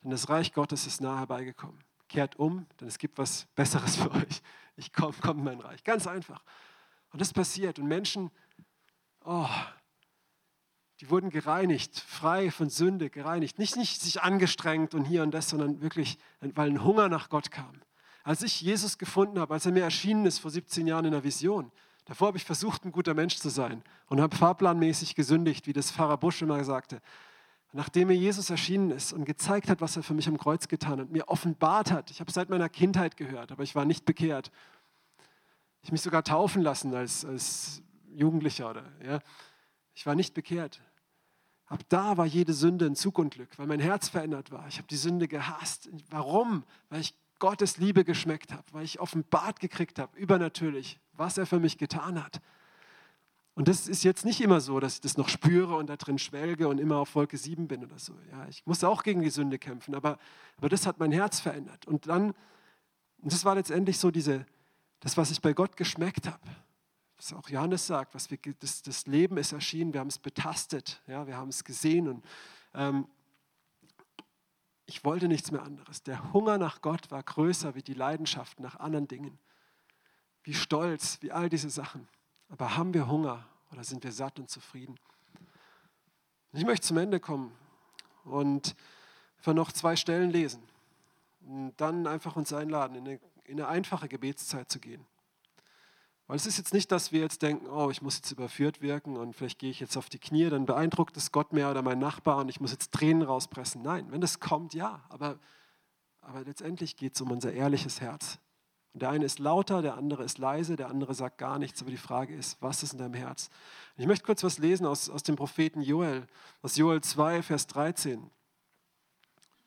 denn das Reich Gottes ist nahe herbeigekommen. Kehrt um, denn es gibt was Besseres für euch. Ich komme, kommt mein Reich. Ganz einfach. Und das passiert. Und Menschen, oh, die wurden gereinigt, frei von Sünde, gereinigt. Nicht, nicht sich angestrengt und hier und das, sondern wirklich, weil ein Hunger nach Gott kam. Als ich Jesus gefunden habe, als er mir erschienen ist vor 17 Jahren in der Vision, davor habe ich versucht, ein guter Mensch zu sein und habe fahrplanmäßig gesündigt, wie das Pfarrer Busch immer sagte. Nachdem mir Jesus erschienen ist und gezeigt hat, was er für mich am Kreuz getan hat, mir offenbart hat, ich habe seit meiner Kindheit gehört, aber ich war nicht bekehrt. Ich mich sogar taufen lassen als, als Jugendlicher oder ja. Ich war nicht bekehrt. Ab da war jede Sünde ein Zug und Glück, weil mein Herz verändert war. Ich habe die Sünde gehasst. Warum? Weil ich Gottes Liebe geschmeckt habe, weil ich offenbart gekriegt habe, übernatürlich, was er für mich getan hat. Und das ist jetzt nicht immer so, dass ich das noch spüre und da drin schwelge und immer auf Wolke 7 bin oder so. Ja, ich muss auch gegen die Sünde kämpfen, aber, aber das hat mein Herz verändert. Und dann, und das war letztendlich so diese, das, was ich bei Gott geschmeckt habe was auch Johannes sagt, was wir, das, das Leben ist erschienen, wir haben es betastet, ja, wir haben es gesehen und ähm, ich wollte nichts mehr anderes. Der Hunger nach Gott war größer wie die Leidenschaft nach anderen Dingen. Wie Stolz, wie all diese Sachen. Aber haben wir Hunger oder sind wir satt und zufrieden? Ich möchte zum Ende kommen und für noch zwei Stellen lesen und dann einfach uns einladen, in eine, in eine einfache Gebetszeit zu gehen. Weil es ist jetzt nicht, dass wir jetzt denken, oh, ich muss jetzt überführt wirken und vielleicht gehe ich jetzt auf die Knie, dann beeindruckt es Gott mehr oder mein Nachbar und ich muss jetzt Tränen rauspressen. Nein, wenn das kommt, ja. Aber, aber letztendlich geht es um unser ehrliches Herz. Und der eine ist lauter, der andere ist leise, der andere sagt gar nichts. Aber die Frage ist, was ist in deinem Herz? Ich möchte kurz was lesen aus, aus dem Propheten Joel, aus Joel 2, Vers 13.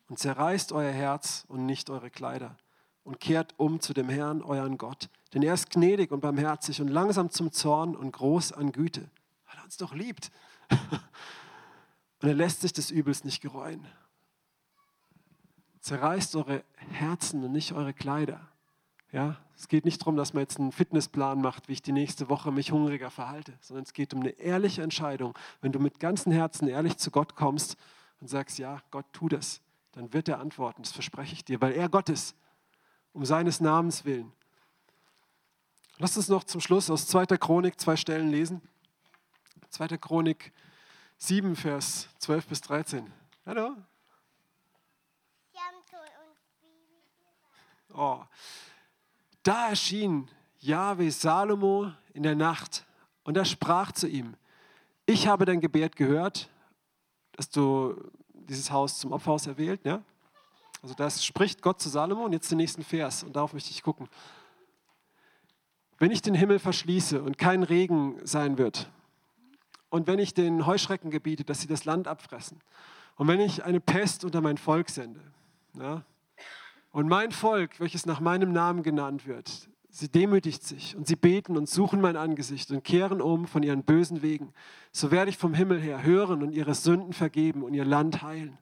Und zerreißt euer Herz und nicht eure Kleider und kehrt um zu dem Herrn, euren Gott. Denn er ist gnädig und barmherzig und langsam zum Zorn und groß an Güte, weil er uns doch liebt. Und er lässt sich des Übels nicht gereuen. Zerreißt eure Herzen und nicht eure Kleider. Ja, es geht nicht darum, dass man jetzt einen Fitnessplan macht, wie ich die nächste Woche mich hungriger verhalte, sondern es geht um eine ehrliche Entscheidung. Wenn du mit ganzem Herzen ehrlich zu Gott kommst und sagst, ja, Gott, tu das, dann wird er antworten, das verspreche ich dir, weil er Gott ist um seines Namens willen. Lasst uns noch zum Schluss aus 2. Chronik zwei Stellen lesen. 2. Chronik 7, Vers 12 bis 13. Hallo? Oh. Da erschien Jahwe Salomo in der Nacht und er sprach zu ihm, ich habe dein Gebet gehört, dass du dieses Haus zum Opferhaus erwählt, ja? Also das spricht Gott zu Salomo und jetzt den nächsten Vers und darauf möchte ich gucken. Wenn ich den Himmel verschließe und kein Regen sein wird und wenn ich den Heuschrecken gebiete, dass sie das Land abfressen und wenn ich eine Pest unter mein Volk sende ja, und mein Volk, welches nach meinem Namen genannt wird, sie demütigt sich und sie beten und suchen mein Angesicht und kehren um von ihren bösen Wegen, so werde ich vom Himmel her hören und ihre Sünden vergeben und ihr Land heilen.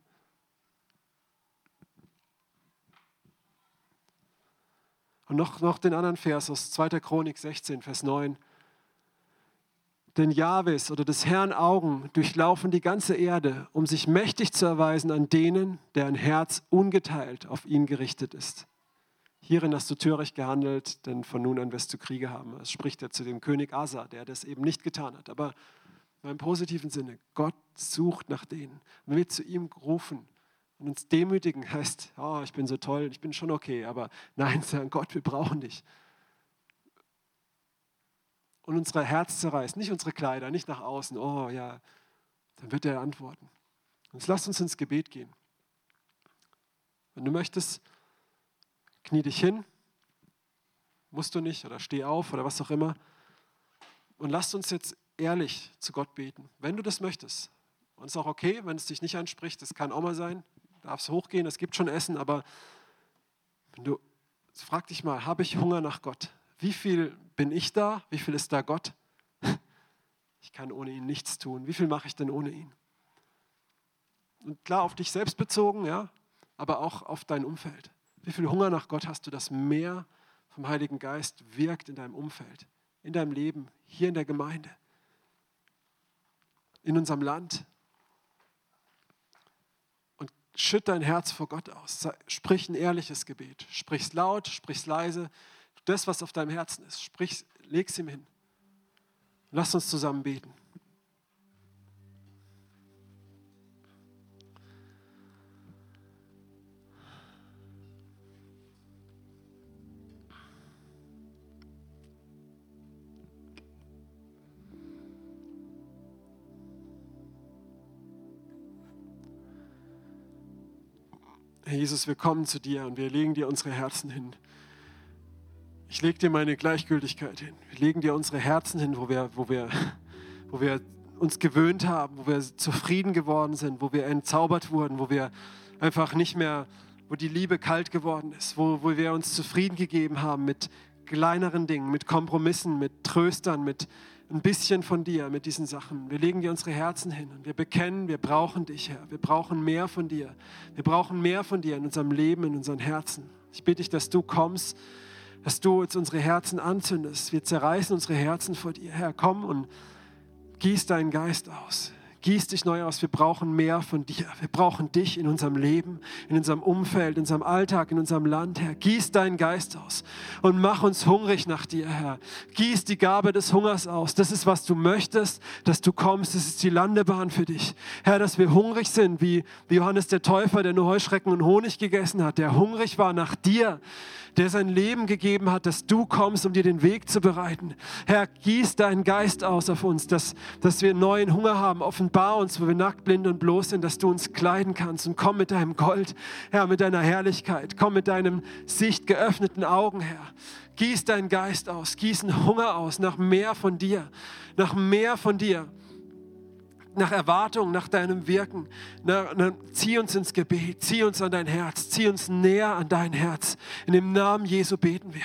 Und noch, noch den anderen Vers aus 2. Chronik 16, Vers 9. Denn Jahwes oder des Herrn Augen durchlaufen die ganze Erde, um sich mächtig zu erweisen an denen, deren Herz ungeteilt auf ihn gerichtet ist. Hierin hast du töricht gehandelt, denn von nun an wirst du Kriege haben. Das spricht er zu dem König Asa, der das eben nicht getan hat. Aber im positiven Sinne, Gott sucht nach denen. Wenn wir zu ihm rufen und uns demütigen, heißt, oh, ich bin so toll, ich bin schon okay, aber nein, sagen Gott, wir brauchen dich. Und unser Herz zerreißt, nicht unsere Kleider, nicht nach außen, oh ja, dann wird er antworten. Jetzt lasst uns ins Gebet gehen. Wenn du möchtest, knie dich hin, musst du nicht, oder steh auf oder was auch immer. Und lasst uns jetzt ehrlich zu Gott beten, wenn du das möchtest. Und es ist auch okay, wenn es dich nicht anspricht, das kann auch mal sein, darfst hochgehen, es gibt schon Essen, aber du, frag dich mal, habe ich Hunger nach Gott? Wie viel bin ich da? Wie viel ist da Gott? Ich kann ohne ihn nichts tun. Wie viel mache ich denn ohne ihn? Und klar, auf dich selbst bezogen, ja, aber auch auf dein Umfeld. Wie viel Hunger nach Gott hast du, dass mehr vom Heiligen Geist wirkt in deinem Umfeld, in deinem Leben, hier in der Gemeinde, in unserem Land? Schütt dein Herz vor Gott aus. Sprich ein ehrliches Gebet. Sprich es laut, sprich es leise. Das, was auf deinem Herzen ist, sprich, leg es ihm hin. Lass uns zusammen beten. Herr Jesus, wir kommen zu dir und wir legen dir unsere Herzen hin. Ich lege dir meine Gleichgültigkeit hin. Wir legen dir unsere Herzen hin, wo wir, wo wir, wo wir uns gewöhnt haben, wo wir zufrieden geworden sind, wo wir entzaubert wurden, wo wir einfach nicht mehr, wo die Liebe kalt geworden ist, wo, wo wir uns zufrieden gegeben haben mit kleineren Dingen, mit Kompromissen, mit Tröstern, mit, ein bisschen von dir mit diesen Sachen. Wir legen dir unsere Herzen hin und wir bekennen, wir brauchen dich, Herr. Wir brauchen mehr von dir. Wir brauchen mehr von dir in unserem Leben, in unseren Herzen. Ich bitte dich, dass du kommst, dass du jetzt unsere Herzen anzündest. Wir zerreißen unsere Herzen vor dir. Herr, komm und gieß deinen Geist aus. Gieß dich neu aus. Wir brauchen mehr von dir. Wir brauchen dich in unserem Leben, in unserem Umfeld, in unserem Alltag, in unserem Land, Herr. Gieß deinen Geist aus und mach uns hungrig nach dir, Herr. Gieß die Gabe des Hungers aus. Das ist, was du möchtest, dass du kommst. Das ist die Landebahn für dich. Herr, dass wir hungrig sind, wie Johannes der Täufer, der nur Heuschrecken und Honig gegessen hat, der hungrig war nach dir der sein Leben gegeben hat, dass du kommst, um dir den Weg zu bereiten. Herr, gieß deinen Geist aus auf uns, dass, dass wir neuen Hunger haben. Offenbar uns, wo wir nackt, blind und bloß sind, dass du uns kleiden kannst. Und komm mit deinem Gold, Herr, mit deiner Herrlichkeit. Komm mit deinem Sicht geöffneten Augen, Herr. Gieß deinen Geist aus, gieß einen Hunger aus nach mehr von dir, nach mehr von dir nach Erwartung, nach deinem Wirken. Na, na, zieh uns ins Gebet, zieh uns an dein Herz, zieh uns näher an dein Herz. In dem Namen Jesu beten wir.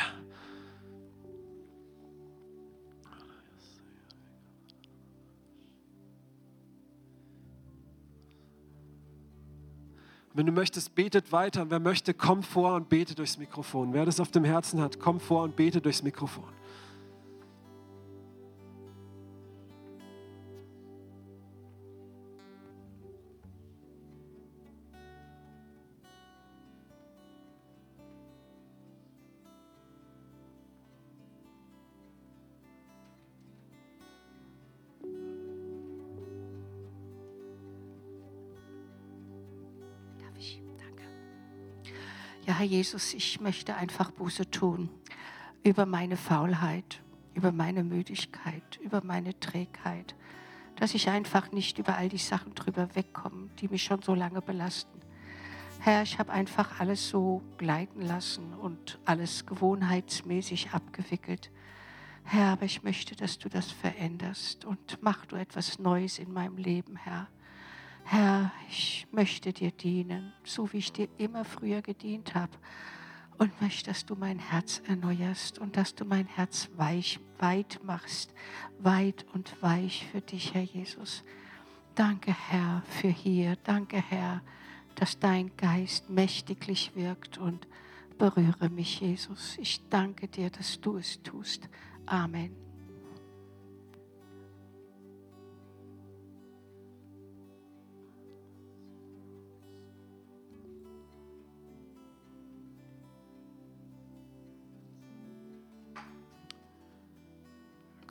Wenn du möchtest, betet weiter. Wer möchte, komm vor und bete durchs Mikrofon. Wer das auf dem Herzen hat, komm vor und bete durchs Mikrofon. Herr Jesus, ich möchte einfach Buße tun über meine Faulheit, über meine Müdigkeit, über meine Trägheit, dass ich einfach nicht über all die Sachen drüber wegkomme, die mich schon so lange belasten. Herr, ich habe einfach alles so gleiten lassen und alles gewohnheitsmäßig abgewickelt. Herr, aber ich möchte, dass du das veränderst und mach du etwas Neues in meinem Leben, Herr. Herr, ich möchte dir dienen, so wie ich dir immer früher gedient habe. Und möchte, dass du mein Herz erneuerst und dass du mein Herz weich, weit machst, weit und weich für dich, Herr Jesus. Danke, Herr, für hier. Danke, Herr, dass dein Geist mächtiglich wirkt und Berühre mich, Jesus. Ich danke dir, dass du es tust. Amen.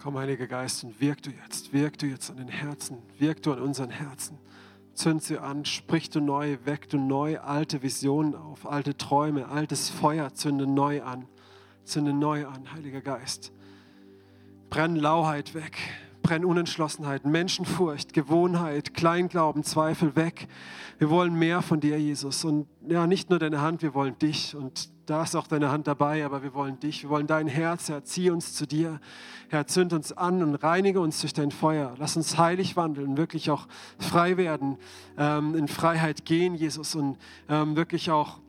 Komm, Heiliger Geist, und wirk du jetzt, wirk du jetzt an den Herzen, wirk du an unseren Herzen. Zünd sie an, sprich du neu, weck du neu alte Visionen auf, alte Träume, altes Feuer, zünde neu an, zünde neu an, Heiliger Geist. Brenn Lauheit weg, brenn Unentschlossenheit, Menschenfurcht, Gewohnheit, Kleinglauben, Zweifel weg. Wir wollen mehr von dir, Jesus. Und ja, nicht nur deine Hand, wir wollen dich. Und da ist auch deine Hand dabei, aber wir wollen dich. Wir wollen dein Herz, Herr, zieh uns zu dir. Herr, zünd uns an und reinige uns durch dein Feuer. Lass uns heilig wandeln, wirklich auch frei werden, ähm, in Freiheit gehen, Jesus, und ähm, wirklich auch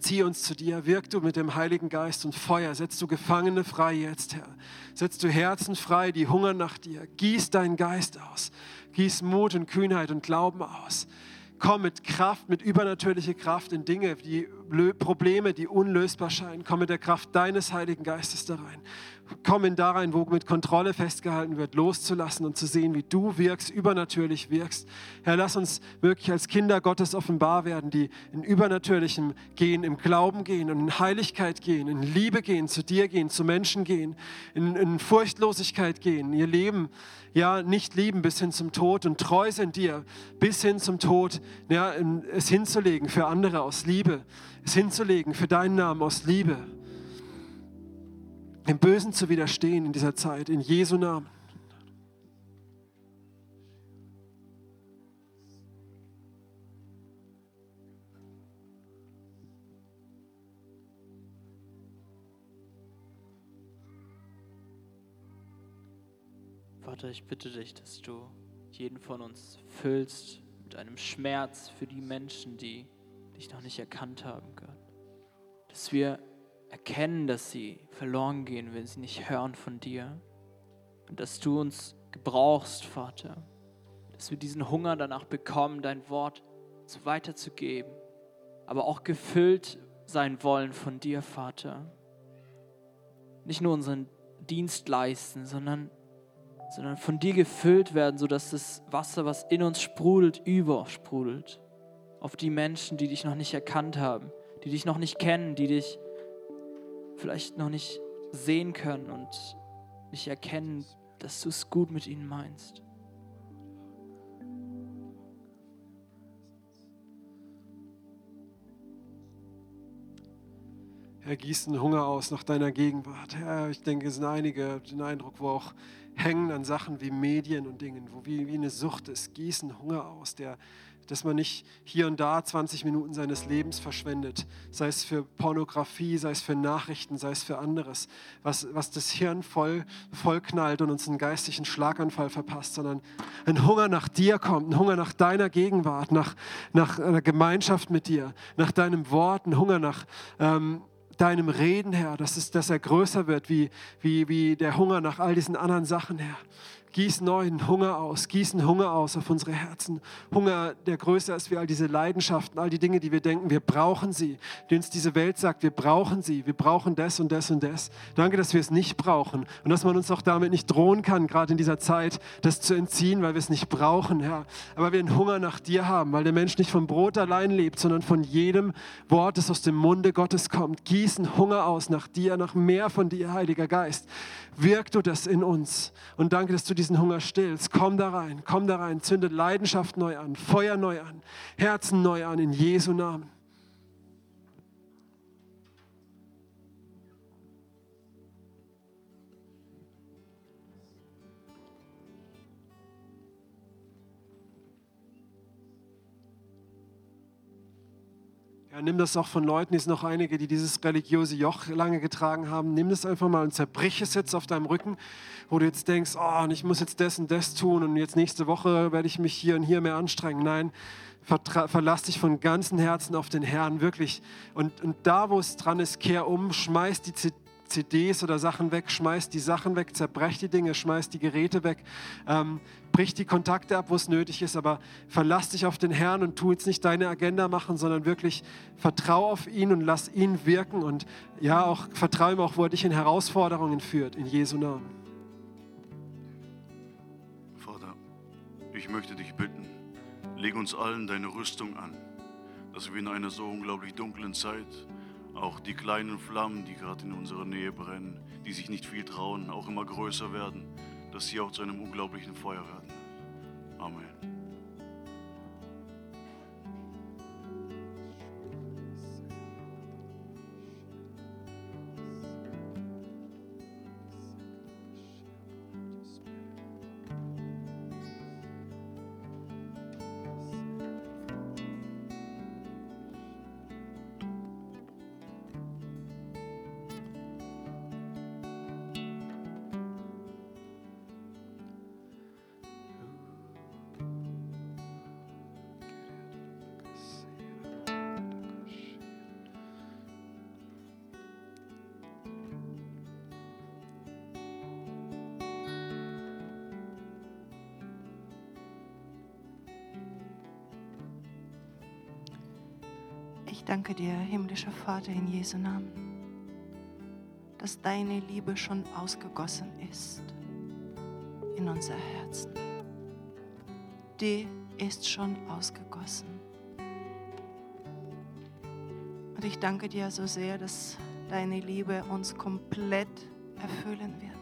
Zieh uns zu dir, wirk du mit dem Heiligen Geist und Feuer, setz du Gefangene frei jetzt, Herr. Setz du Herzen frei, die hungern nach dir. Gieß deinen Geist aus. Gieß Mut und Kühnheit und Glauben aus. Komm mit Kraft, mit übernatürlicher Kraft in Dinge, die Probleme, die unlösbar scheinen. Komm mit der Kraft deines Heiligen Geistes da rein. Komm in da rein, wo mit Kontrolle festgehalten wird, loszulassen und zu sehen, wie du wirkst, übernatürlich wirkst. Herr, lass uns wirklich als Kinder Gottes offenbar werden, die in Übernatürlichem gehen, im Glauben gehen und in Heiligkeit gehen, in Liebe gehen, zu dir gehen, zu Menschen gehen, in, in Furchtlosigkeit gehen, ihr Leben ja nicht lieben bis hin zum Tod und treu sind dir bis hin zum Tod, ja, es hinzulegen für andere aus Liebe, es hinzulegen für deinen Namen aus Liebe dem Bösen zu widerstehen in dieser Zeit, in Jesu Namen. Vater, ich bitte dich, dass du jeden von uns füllst mit einem Schmerz für die Menschen, die dich noch nicht erkannt haben, Gott. Dass wir erkennen, dass sie verloren gehen, wenn sie nicht hören von dir. Und dass du uns gebrauchst, Vater. Dass wir diesen Hunger danach bekommen, dein Wort weiterzugeben. Aber auch gefüllt sein wollen von dir, Vater. Nicht nur unseren Dienst leisten, sondern, sondern von dir gefüllt werden, sodass das Wasser, was in uns sprudelt, übersprudelt. Auf die Menschen, die dich noch nicht erkannt haben, die dich noch nicht kennen, die dich vielleicht noch nicht sehen können und nicht erkennen, dass du es gut mit ihnen meinst. Herr, gieß einen Hunger aus nach deiner Gegenwart. Herr, ich denke, es sind einige den Eindruck, wo auch hängen an Sachen wie Medien und Dingen, wo wie, wie eine Sucht ist. Gießen Hunger aus, der dass man nicht hier und da 20 Minuten seines Lebens verschwendet, sei es für Pornografie, sei es für Nachrichten, sei es für anderes, was, was das Hirn voll, voll knallt und uns einen geistigen Schlaganfall verpasst, sondern ein Hunger nach dir kommt, ein Hunger nach deiner Gegenwart, nach, nach einer Gemeinschaft mit dir, nach deinem Wort, ein Hunger nach... Ähm, deinem Reden, Herr, dass, es, dass er größer wird, wie, wie, wie der Hunger nach all diesen anderen Sachen, Herr. Gieß neuen Hunger aus, gießen Hunger aus auf unsere Herzen. Hunger, der größer ist wie all diese Leidenschaften, all die Dinge, die wir denken, wir brauchen sie. Die uns diese Welt sagt, wir brauchen sie, wir brauchen das und das und das. Danke, dass wir es nicht brauchen und dass man uns auch damit nicht drohen kann, gerade in dieser Zeit, das zu entziehen, weil wir es nicht brauchen, Herr. Aber wir einen Hunger nach dir haben, weil der Mensch nicht vom Brot allein lebt, sondern von jedem Wort, das aus dem Munde Gottes kommt. Gießen Hunger aus nach dir, nach mehr von dir, Heiliger Geist. Wirk du das in uns und danke, dass du diesen Hunger stillst. Komm da rein, komm da rein, zünde Leidenschaft neu an, Feuer neu an, Herzen neu an, in Jesu Namen. Ja, nimm das auch von Leuten, es sind noch einige, die dieses religiöse Joch lange getragen haben. Nimm das einfach mal und zerbrich es jetzt auf deinem Rücken, wo du jetzt denkst, oh, und ich muss jetzt das und das tun und jetzt nächste Woche werde ich mich hier und hier mehr anstrengen. Nein, verlass dich von ganzem Herzen auf den Herrn, wirklich. Und, und da, wo es dran ist, kehr um, schmeiß die CDs oder Sachen weg, schmeiß die Sachen weg, zerbrech die Dinge, schmeiß die Geräte weg, ähm, brich die Kontakte ab, wo es nötig ist, aber verlass dich auf den Herrn und tu jetzt nicht deine Agenda machen, sondern wirklich vertrau auf ihn und lass ihn wirken und ja, auch vertrau ihm auch, wo er dich in Herausforderungen führt, in Jesu Namen. Ich möchte dich bitten, leg uns allen deine Rüstung an, dass wir in einer so unglaublich dunklen Zeit auch die kleinen Flammen, die gerade in unserer Nähe brennen, die sich nicht viel trauen, auch immer größer werden, dass sie auch zu einem unglaublichen Feuer werden. Amen. Ich danke dir, himmlischer Vater, in Jesu Namen, dass deine Liebe schon ausgegossen ist in unser Herzen. Die ist schon ausgegossen. Und ich danke dir so sehr, dass deine Liebe uns komplett erfüllen wird.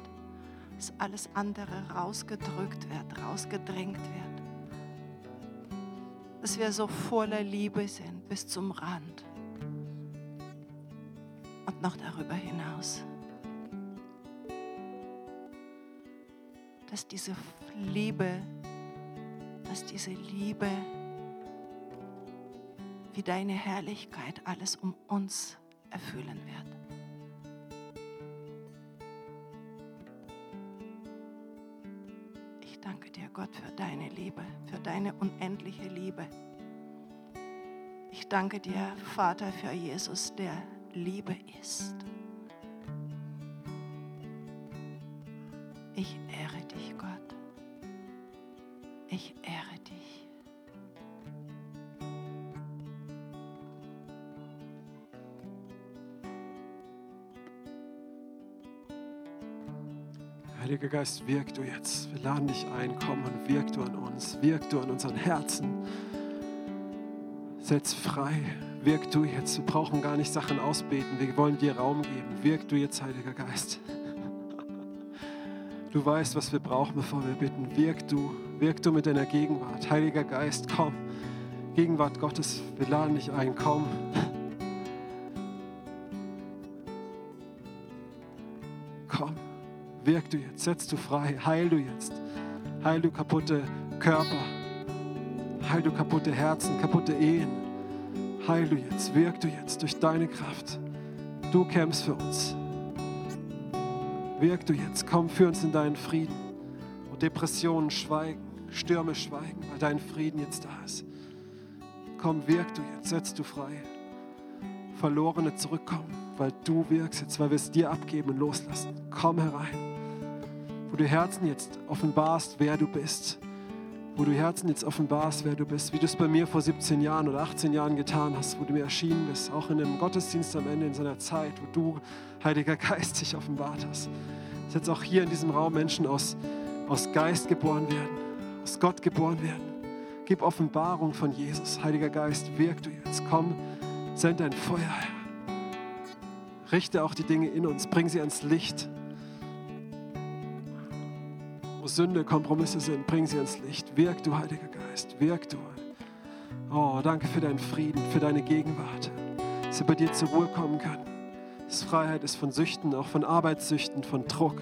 Dass alles andere rausgedrückt wird, rausgedrängt wird. Dass wir so voller Liebe sind bis zum Rand. Und noch darüber hinaus. Dass diese Liebe, dass diese Liebe wie deine Herrlichkeit alles um uns erfüllen wird. Ich danke dir, Gott, für deine Liebe, für deine unendliche Liebe. Ich danke dir, Vater, für Jesus, der Liebe ist. Ich ehre dich, Gott. Ich ehre dich. Heiliger Geist, wirk du jetzt. Wir laden dich ein, komm und wirk du an uns, wirk du an unseren Herzen. Setz frei, wirk du jetzt. Wir brauchen gar nicht Sachen ausbeten, wir wollen dir Raum geben. Wirk du jetzt, Heiliger Geist. Du weißt, was wir brauchen, bevor wir bitten. Wirk du, wirk du mit deiner Gegenwart. Heiliger Geist, komm. Gegenwart Gottes, wir laden dich ein, komm. Komm, wirk du jetzt, setz du frei, heil du jetzt. Heil du kaputte Körper, heil du kaputte Herzen, kaputte Ehen. Heil du jetzt, wirk du jetzt durch deine Kraft. Du kämpfst für uns. Wirk du jetzt, komm, führ uns in deinen Frieden. Wo Depressionen schweigen, Stürme schweigen, weil dein Frieden jetzt da ist. Komm, wirk du jetzt, setz du frei. Verlorene zurückkommen, weil du wirkst jetzt, weil wir es dir abgeben und loslassen. Komm herein, wo du Herzen jetzt offenbarst, wer du bist. Wo du Herzen jetzt offenbarst, wer du bist, wie du es bei mir vor 17 Jahren oder 18 Jahren getan hast, wo du mir erschienen bist, auch in einem Gottesdienst am Ende in so einer Zeit, wo du, Heiliger Geist, dich offenbart hast. Dass jetzt auch hier in diesem Raum Menschen aus, aus Geist geboren werden, aus Gott geboren werden. Gib Offenbarung von Jesus. Heiliger Geist, wirk du jetzt. Komm, send dein Feuer. Richte auch die Dinge in uns, bring sie ans Licht. Sünde, Kompromisse sind, bring sie ans Licht. Wirk du, Heiliger Geist, wirk du. Oh, danke für deinen Frieden, für deine Gegenwart, dass wir bei dir zur Ruhe kommen können. Dass Freiheit ist von Süchten, auch von Arbeitssüchten, von Druck.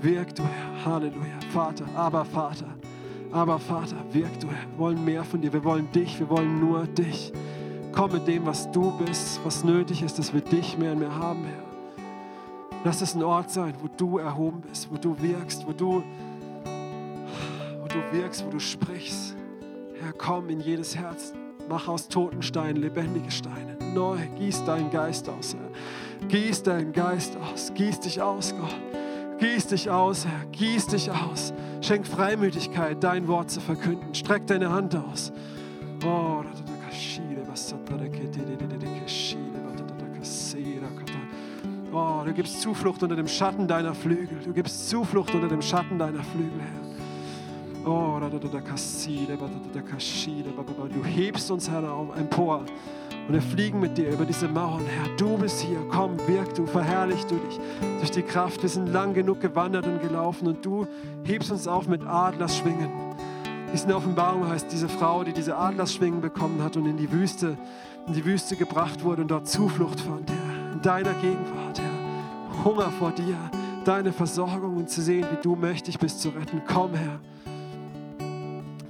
Wirk du, Herr. Halleluja. Vater, aber Vater, aber Vater, wirk du, Herr. Wir wollen mehr von dir. Wir wollen dich. Wir wollen nur dich. Komm mit dem, was du bist, was nötig ist, dass wir dich mehr und mehr haben, Herr. Lass es ein Ort sein, wo du erhoben bist, wo du wirkst, wo du, du wirkst, wo du sprichst. Herr, komm in jedes Herz. Mach aus toten Steinen lebendige Steine. Neu, gieß deinen Geist aus, Herr. Gieß deinen Geist aus, gieß dich aus, Gott. Gieß dich aus, Herr, gieß dich aus. Schenk Freimütigkeit, dein Wort zu verkünden. Streck deine Hand aus. Oh, Oh, du gibst Zuflucht unter dem Schatten deiner Flügel. Du gibst Zuflucht unter dem Schatten deiner Flügel, Herr. Oh, du hebst uns, Herr, empor. Und wir fliegen mit dir über diese Mauern. Herr, du bist hier. Komm, wirk du, verherrlich du dich durch die Kraft. Wir sind lang genug gewandert und gelaufen und du hebst uns auf mit Adlerschwingen. Diese Offenbarung heißt diese Frau, die diese Adlerschwingen bekommen hat und in die Wüste, in die Wüste gebracht wurde und dort Zuflucht fand, Herr. In deiner Gegenwart, Herr. Hunger vor dir, deine Versorgung und zu sehen, wie du mächtig bist zu retten. Komm, Herr.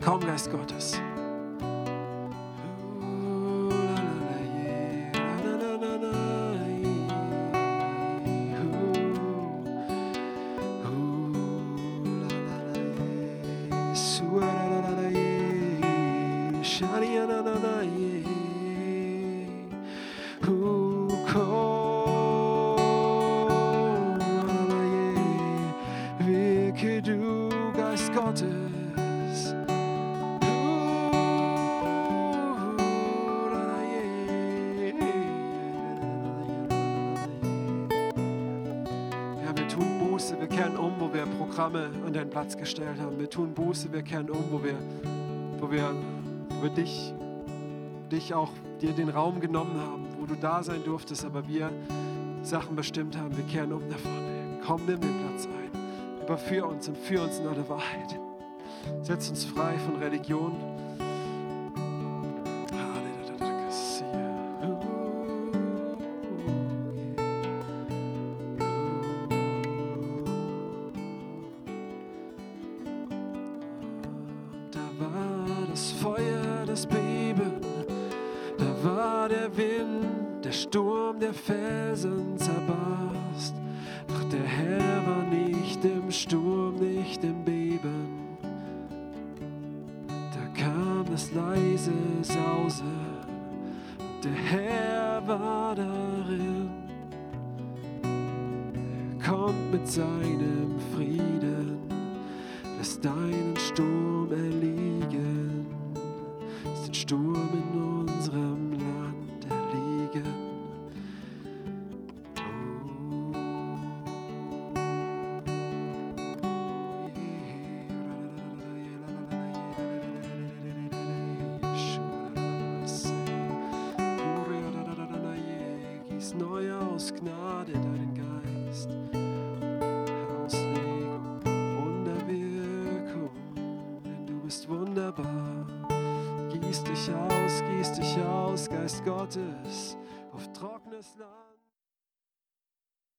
Traumgeist Gottes. Komm, Geist Gottes. Platz gestellt haben. Wir tun Buße, wir kehren um, wo wir, wo wir, wo wir dich, dich auch dir den Raum genommen haben, wo du da sein durftest, aber wir Sachen bestimmt haben. Wir kehren um davon. Komm, nimm den Platz ein. Überführ uns und führ uns in alle Wahrheit. Setz uns frei von Religion